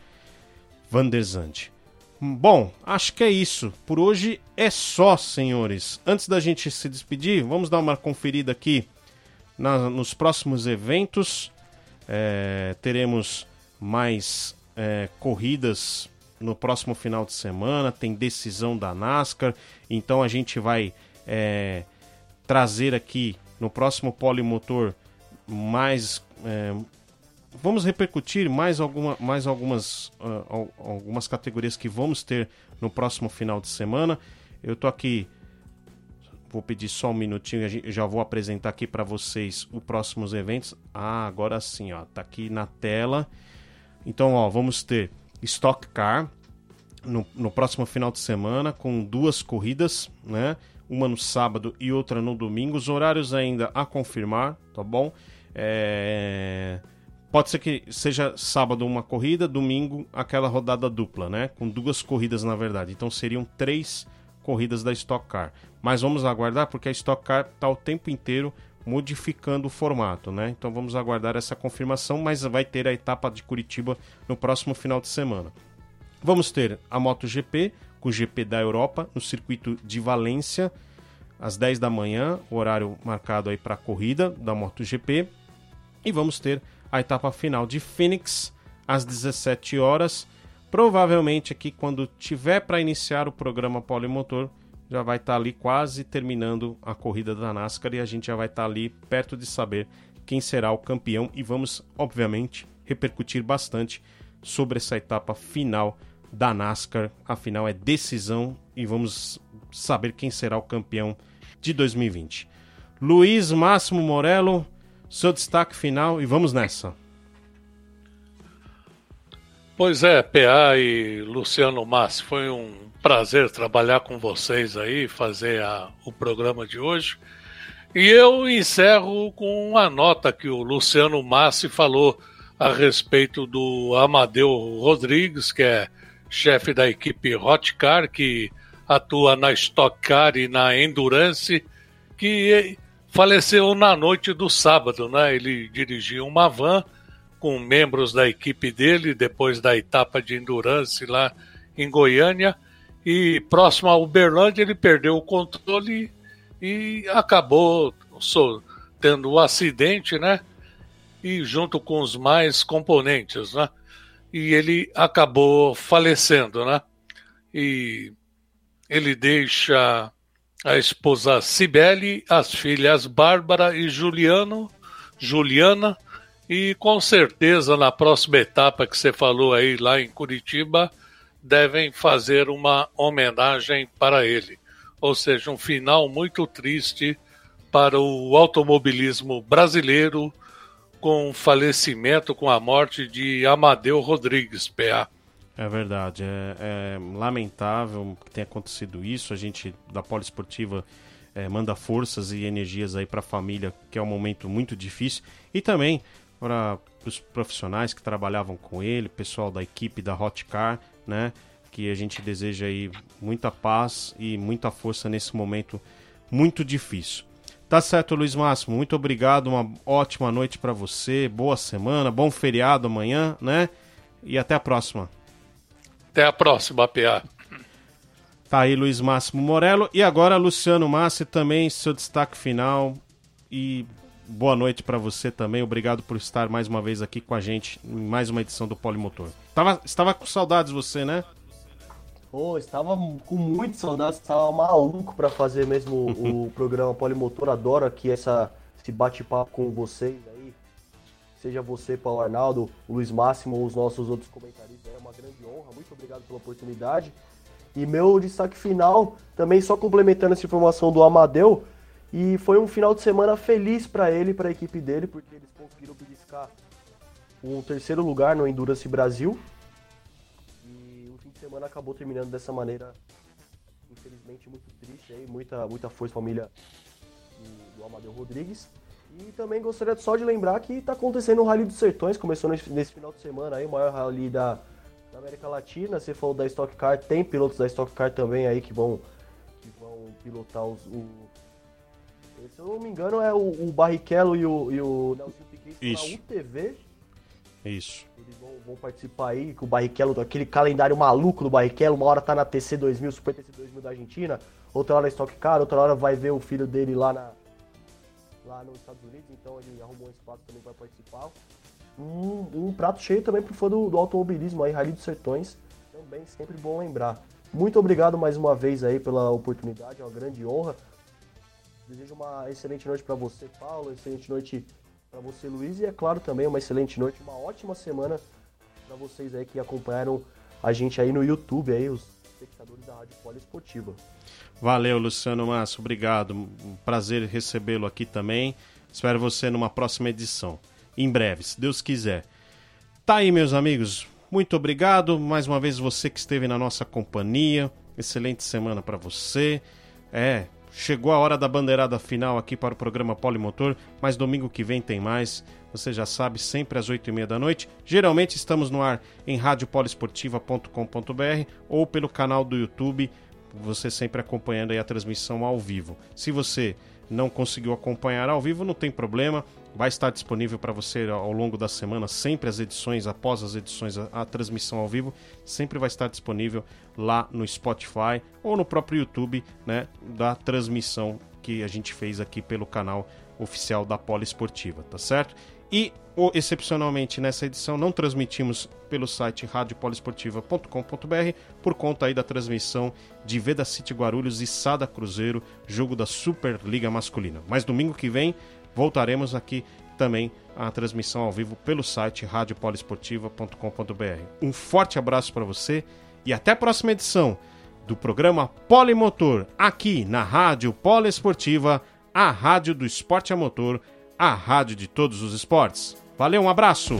Van der Zandt. Bom, acho que é isso. Por hoje é só, senhores. Antes da gente se despedir, vamos dar uma conferida aqui na, nos próximos eventos. É, teremos mais é, corridas no próximo final de semana. Tem decisão da NASCAR. Então a gente vai é, trazer aqui no próximo Polimotor mais é, vamos repercutir mais, alguma, mais algumas, uh, algumas categorias que vamos ter no próximo final de semana. Eu tô aqui, vou pedir só um minutinho, já vou apresentar aqui para vocês os próximos eventos. Ah, agora sim, ó, tá aqui na tela. Então, ó, vamos ter Stock Car no, no próximo final de semana com duas corridas, né? Uma no sábado e outra no domingo. Os horários ainda a confirmar, tá bom? É Pode ser que seja sábado uma corrida, domingo aquela rodada dupla, né? Com duas corridas na verdade. Então seriam três corridas da Stock Car. Mas vamos aguardar porque a Stock Car está o tempo inteiro modificando o formato, né? Então vamos aguardar essa confirmação, mas vai ter a etapa de Curitiba no próximo final de semana. Vamos ter a MotoGP com o GP da Europa no circuito de Valência às 10 da manhã, horário marcado aí para a corrida da MotoGP. E vamos ter a etapa final de Phoenix às 17 horas. Provavelmente aqui quando tiver para iniciar o programa Polimotor, já vai estar tá ali quase terminando a corrida da NASCAR e a gente já vai estar tá ali perto de saber quem será o campeão e vamos, obviamente, repercutir bastante sobre essa etapa final da NASCAR. Afinal, é decisão e vamos saber quem será o campeão de 2020. Luiz Máximo Morello, seu destaque final e vamos nessa. Pois é, PA e Luciano Massi, foi um prazer trabalhar com vocês aí, fazer a, o programa de hoje. E eu encerro com uma nota que o Luciano Massi falou a respeito do Amadeu Rodrigues, que é chefe da equipe Hotcar, que atua na Stock Car e na Endurance, que faleceu na noite do sábado, né? Ele dirigia uma van com membros da equipe dele depois da etapa de endurance lá em Goiânia e próximo a Uberlândia ele perdeu o controle e acabou tendo um acidente, né? E junto com os mais componentes, né? E ele acabou falecendo, né? E ele deixa a esposa Cibele, as filhas Bárbara e Juliano, Juliana, e com certeza na próxima etapa que você falou aí lá em Curitiba, devem fazer uma homenagem para ele. Ou seja, um final muito triste para o automobilismo brasileiro com o falecimento, com a morte de Amadeu Rodrigues, PA. É verdade, é, é, lamentável que tenha acontecido isso. A gente da Poliesportiva é, manda forças e energias aí para a família, que é um momento muito difícil, e também para os profissionais que trabalhavam com ele, pessoal da equipe da Hotcar, né? Que a gente deseja aí muita paz e muita força nesse momento muito difícil. Tá certo, Luiz Máximo. Muito obrigado. Uma ótima noite para você. Boa semana, bom feriado amanhã, né? E até a próxima. Até a próxima, PA. Tá aí Luiz Máximo Morello. E agora Luciano Massi também, seu destaque final. E boa noite para você também. Obrigado por estar mais uma vez aqui com a gente em mais uma edição do Polimotor. Tava, estava com saudades você, né? Pô, estava com muitas saudades, estava maluco para fazer mesmo o programa Polimotor. Adoro aqui essa, esse bate-papo com vocês aí. Seja você, Paulo Arnaldo, Luiz Máximo ou os nossos outros comentaristas. Uma grande honra. Muito obrigado pela oportunidade. E meu destaque final, também só complementando essa informação do Amadeu, e foi um final de semana feliz para ele para a equipe dele, porque eles conseguiram beliscar um terceiro lugar no Endurance Brasil. E o fim de semana acabou terminando dessa maneira infelizmente muito triste aí, muita, muita força família do, do Amadeu Rodrigues. E também gostaria só de lembrar que está acontecendo o Rally dos Sertões, começou nesse, nesse, final de semana aí, o maior rally da, da, América Latina. Você falou da Stock Car, tem pilotos da Stock Car também aí que vão, que vão pilotar os. O, se eu não me engano, é o, o Barrichello e o, e o Nelson Piquet na UTV. Isso. Eles vão, vão, participar aí, com o Barrichello, aquele calendário maluco do Barrichello, uma hora tá na TC 2000, Super TC 2000 da Argentina, outra hora na Stock Car, outra hora vai ver o filho dele lá na, lá nos Estados Unidos, então ele arrumou um espaço também para participar. Um, um, prato cheio também pro fã do, do automobilismo aí, Rally dos Sertões, também sempre bom lembrar. Muito obrigado mais uma vez aí pela oportunidade, é uma grande honra. Desejo uma excelente noite para você, Paulo, excelente noite para você, Luiz, e é claro também uma excelente noite, uma ótima semana para vocês aí que acompanharam a gente aí no YouTube, aí, os espectadores da Rádio Poliesportiva. Valeu, Luciano Massa, obrigado. Um prazer recebê-lo aqui também. Espero você numa próxima edição. Em breve, se Deus quiser. Tá aí, meus amigos. Muito obrigado. Mais uma vez você que esteve na nossa companhia. Excelente semana para você. É, chegou a hora da bandeirada final aqui para o programa Polimotor, mas domingo que vem tem mais. Você já sabe, sempre às 8 e meia da noite. Geralmente estamos no ar em radiopoliesportiva.com.br ou pelo canal do YouTube você sempre acompanhando a transmissão ao vivo. Se você não conseguiu acompanhar ao vivo, não tem problema. Vai estar disponível para você ao longo da semana, sempre as edições, após as edições, a, a, transmissão ao vivo, sempre vai estar disponível lá no Spotify ou no próprio YouTube, né, da transmissão que a gente fez aqui pelo canal oficial da Poliesportiva, tá certo? E excepcionalmente nessa edição não transmitimos pelo site radiopoliesportiva.com.br por conta aí da transmissão de Veda City Guarulhos e Sada Cruzeiro, jogo da Superliga Masculina. Mas domingo que vem voltaremos aqui também a transmissão ao vivo pelo site radiopoliesportiva.com.br. Um forte abraço para você e até a próxima edição do programa Polimotor aqui na Rádio Poliesportiva, a rádio do esporte a motor a rádio de todos os esportes. Valeu, um abraço!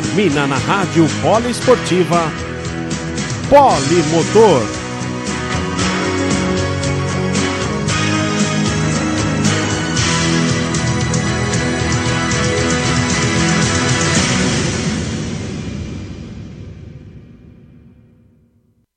Termina na Rádio Poliesportiva Polimotor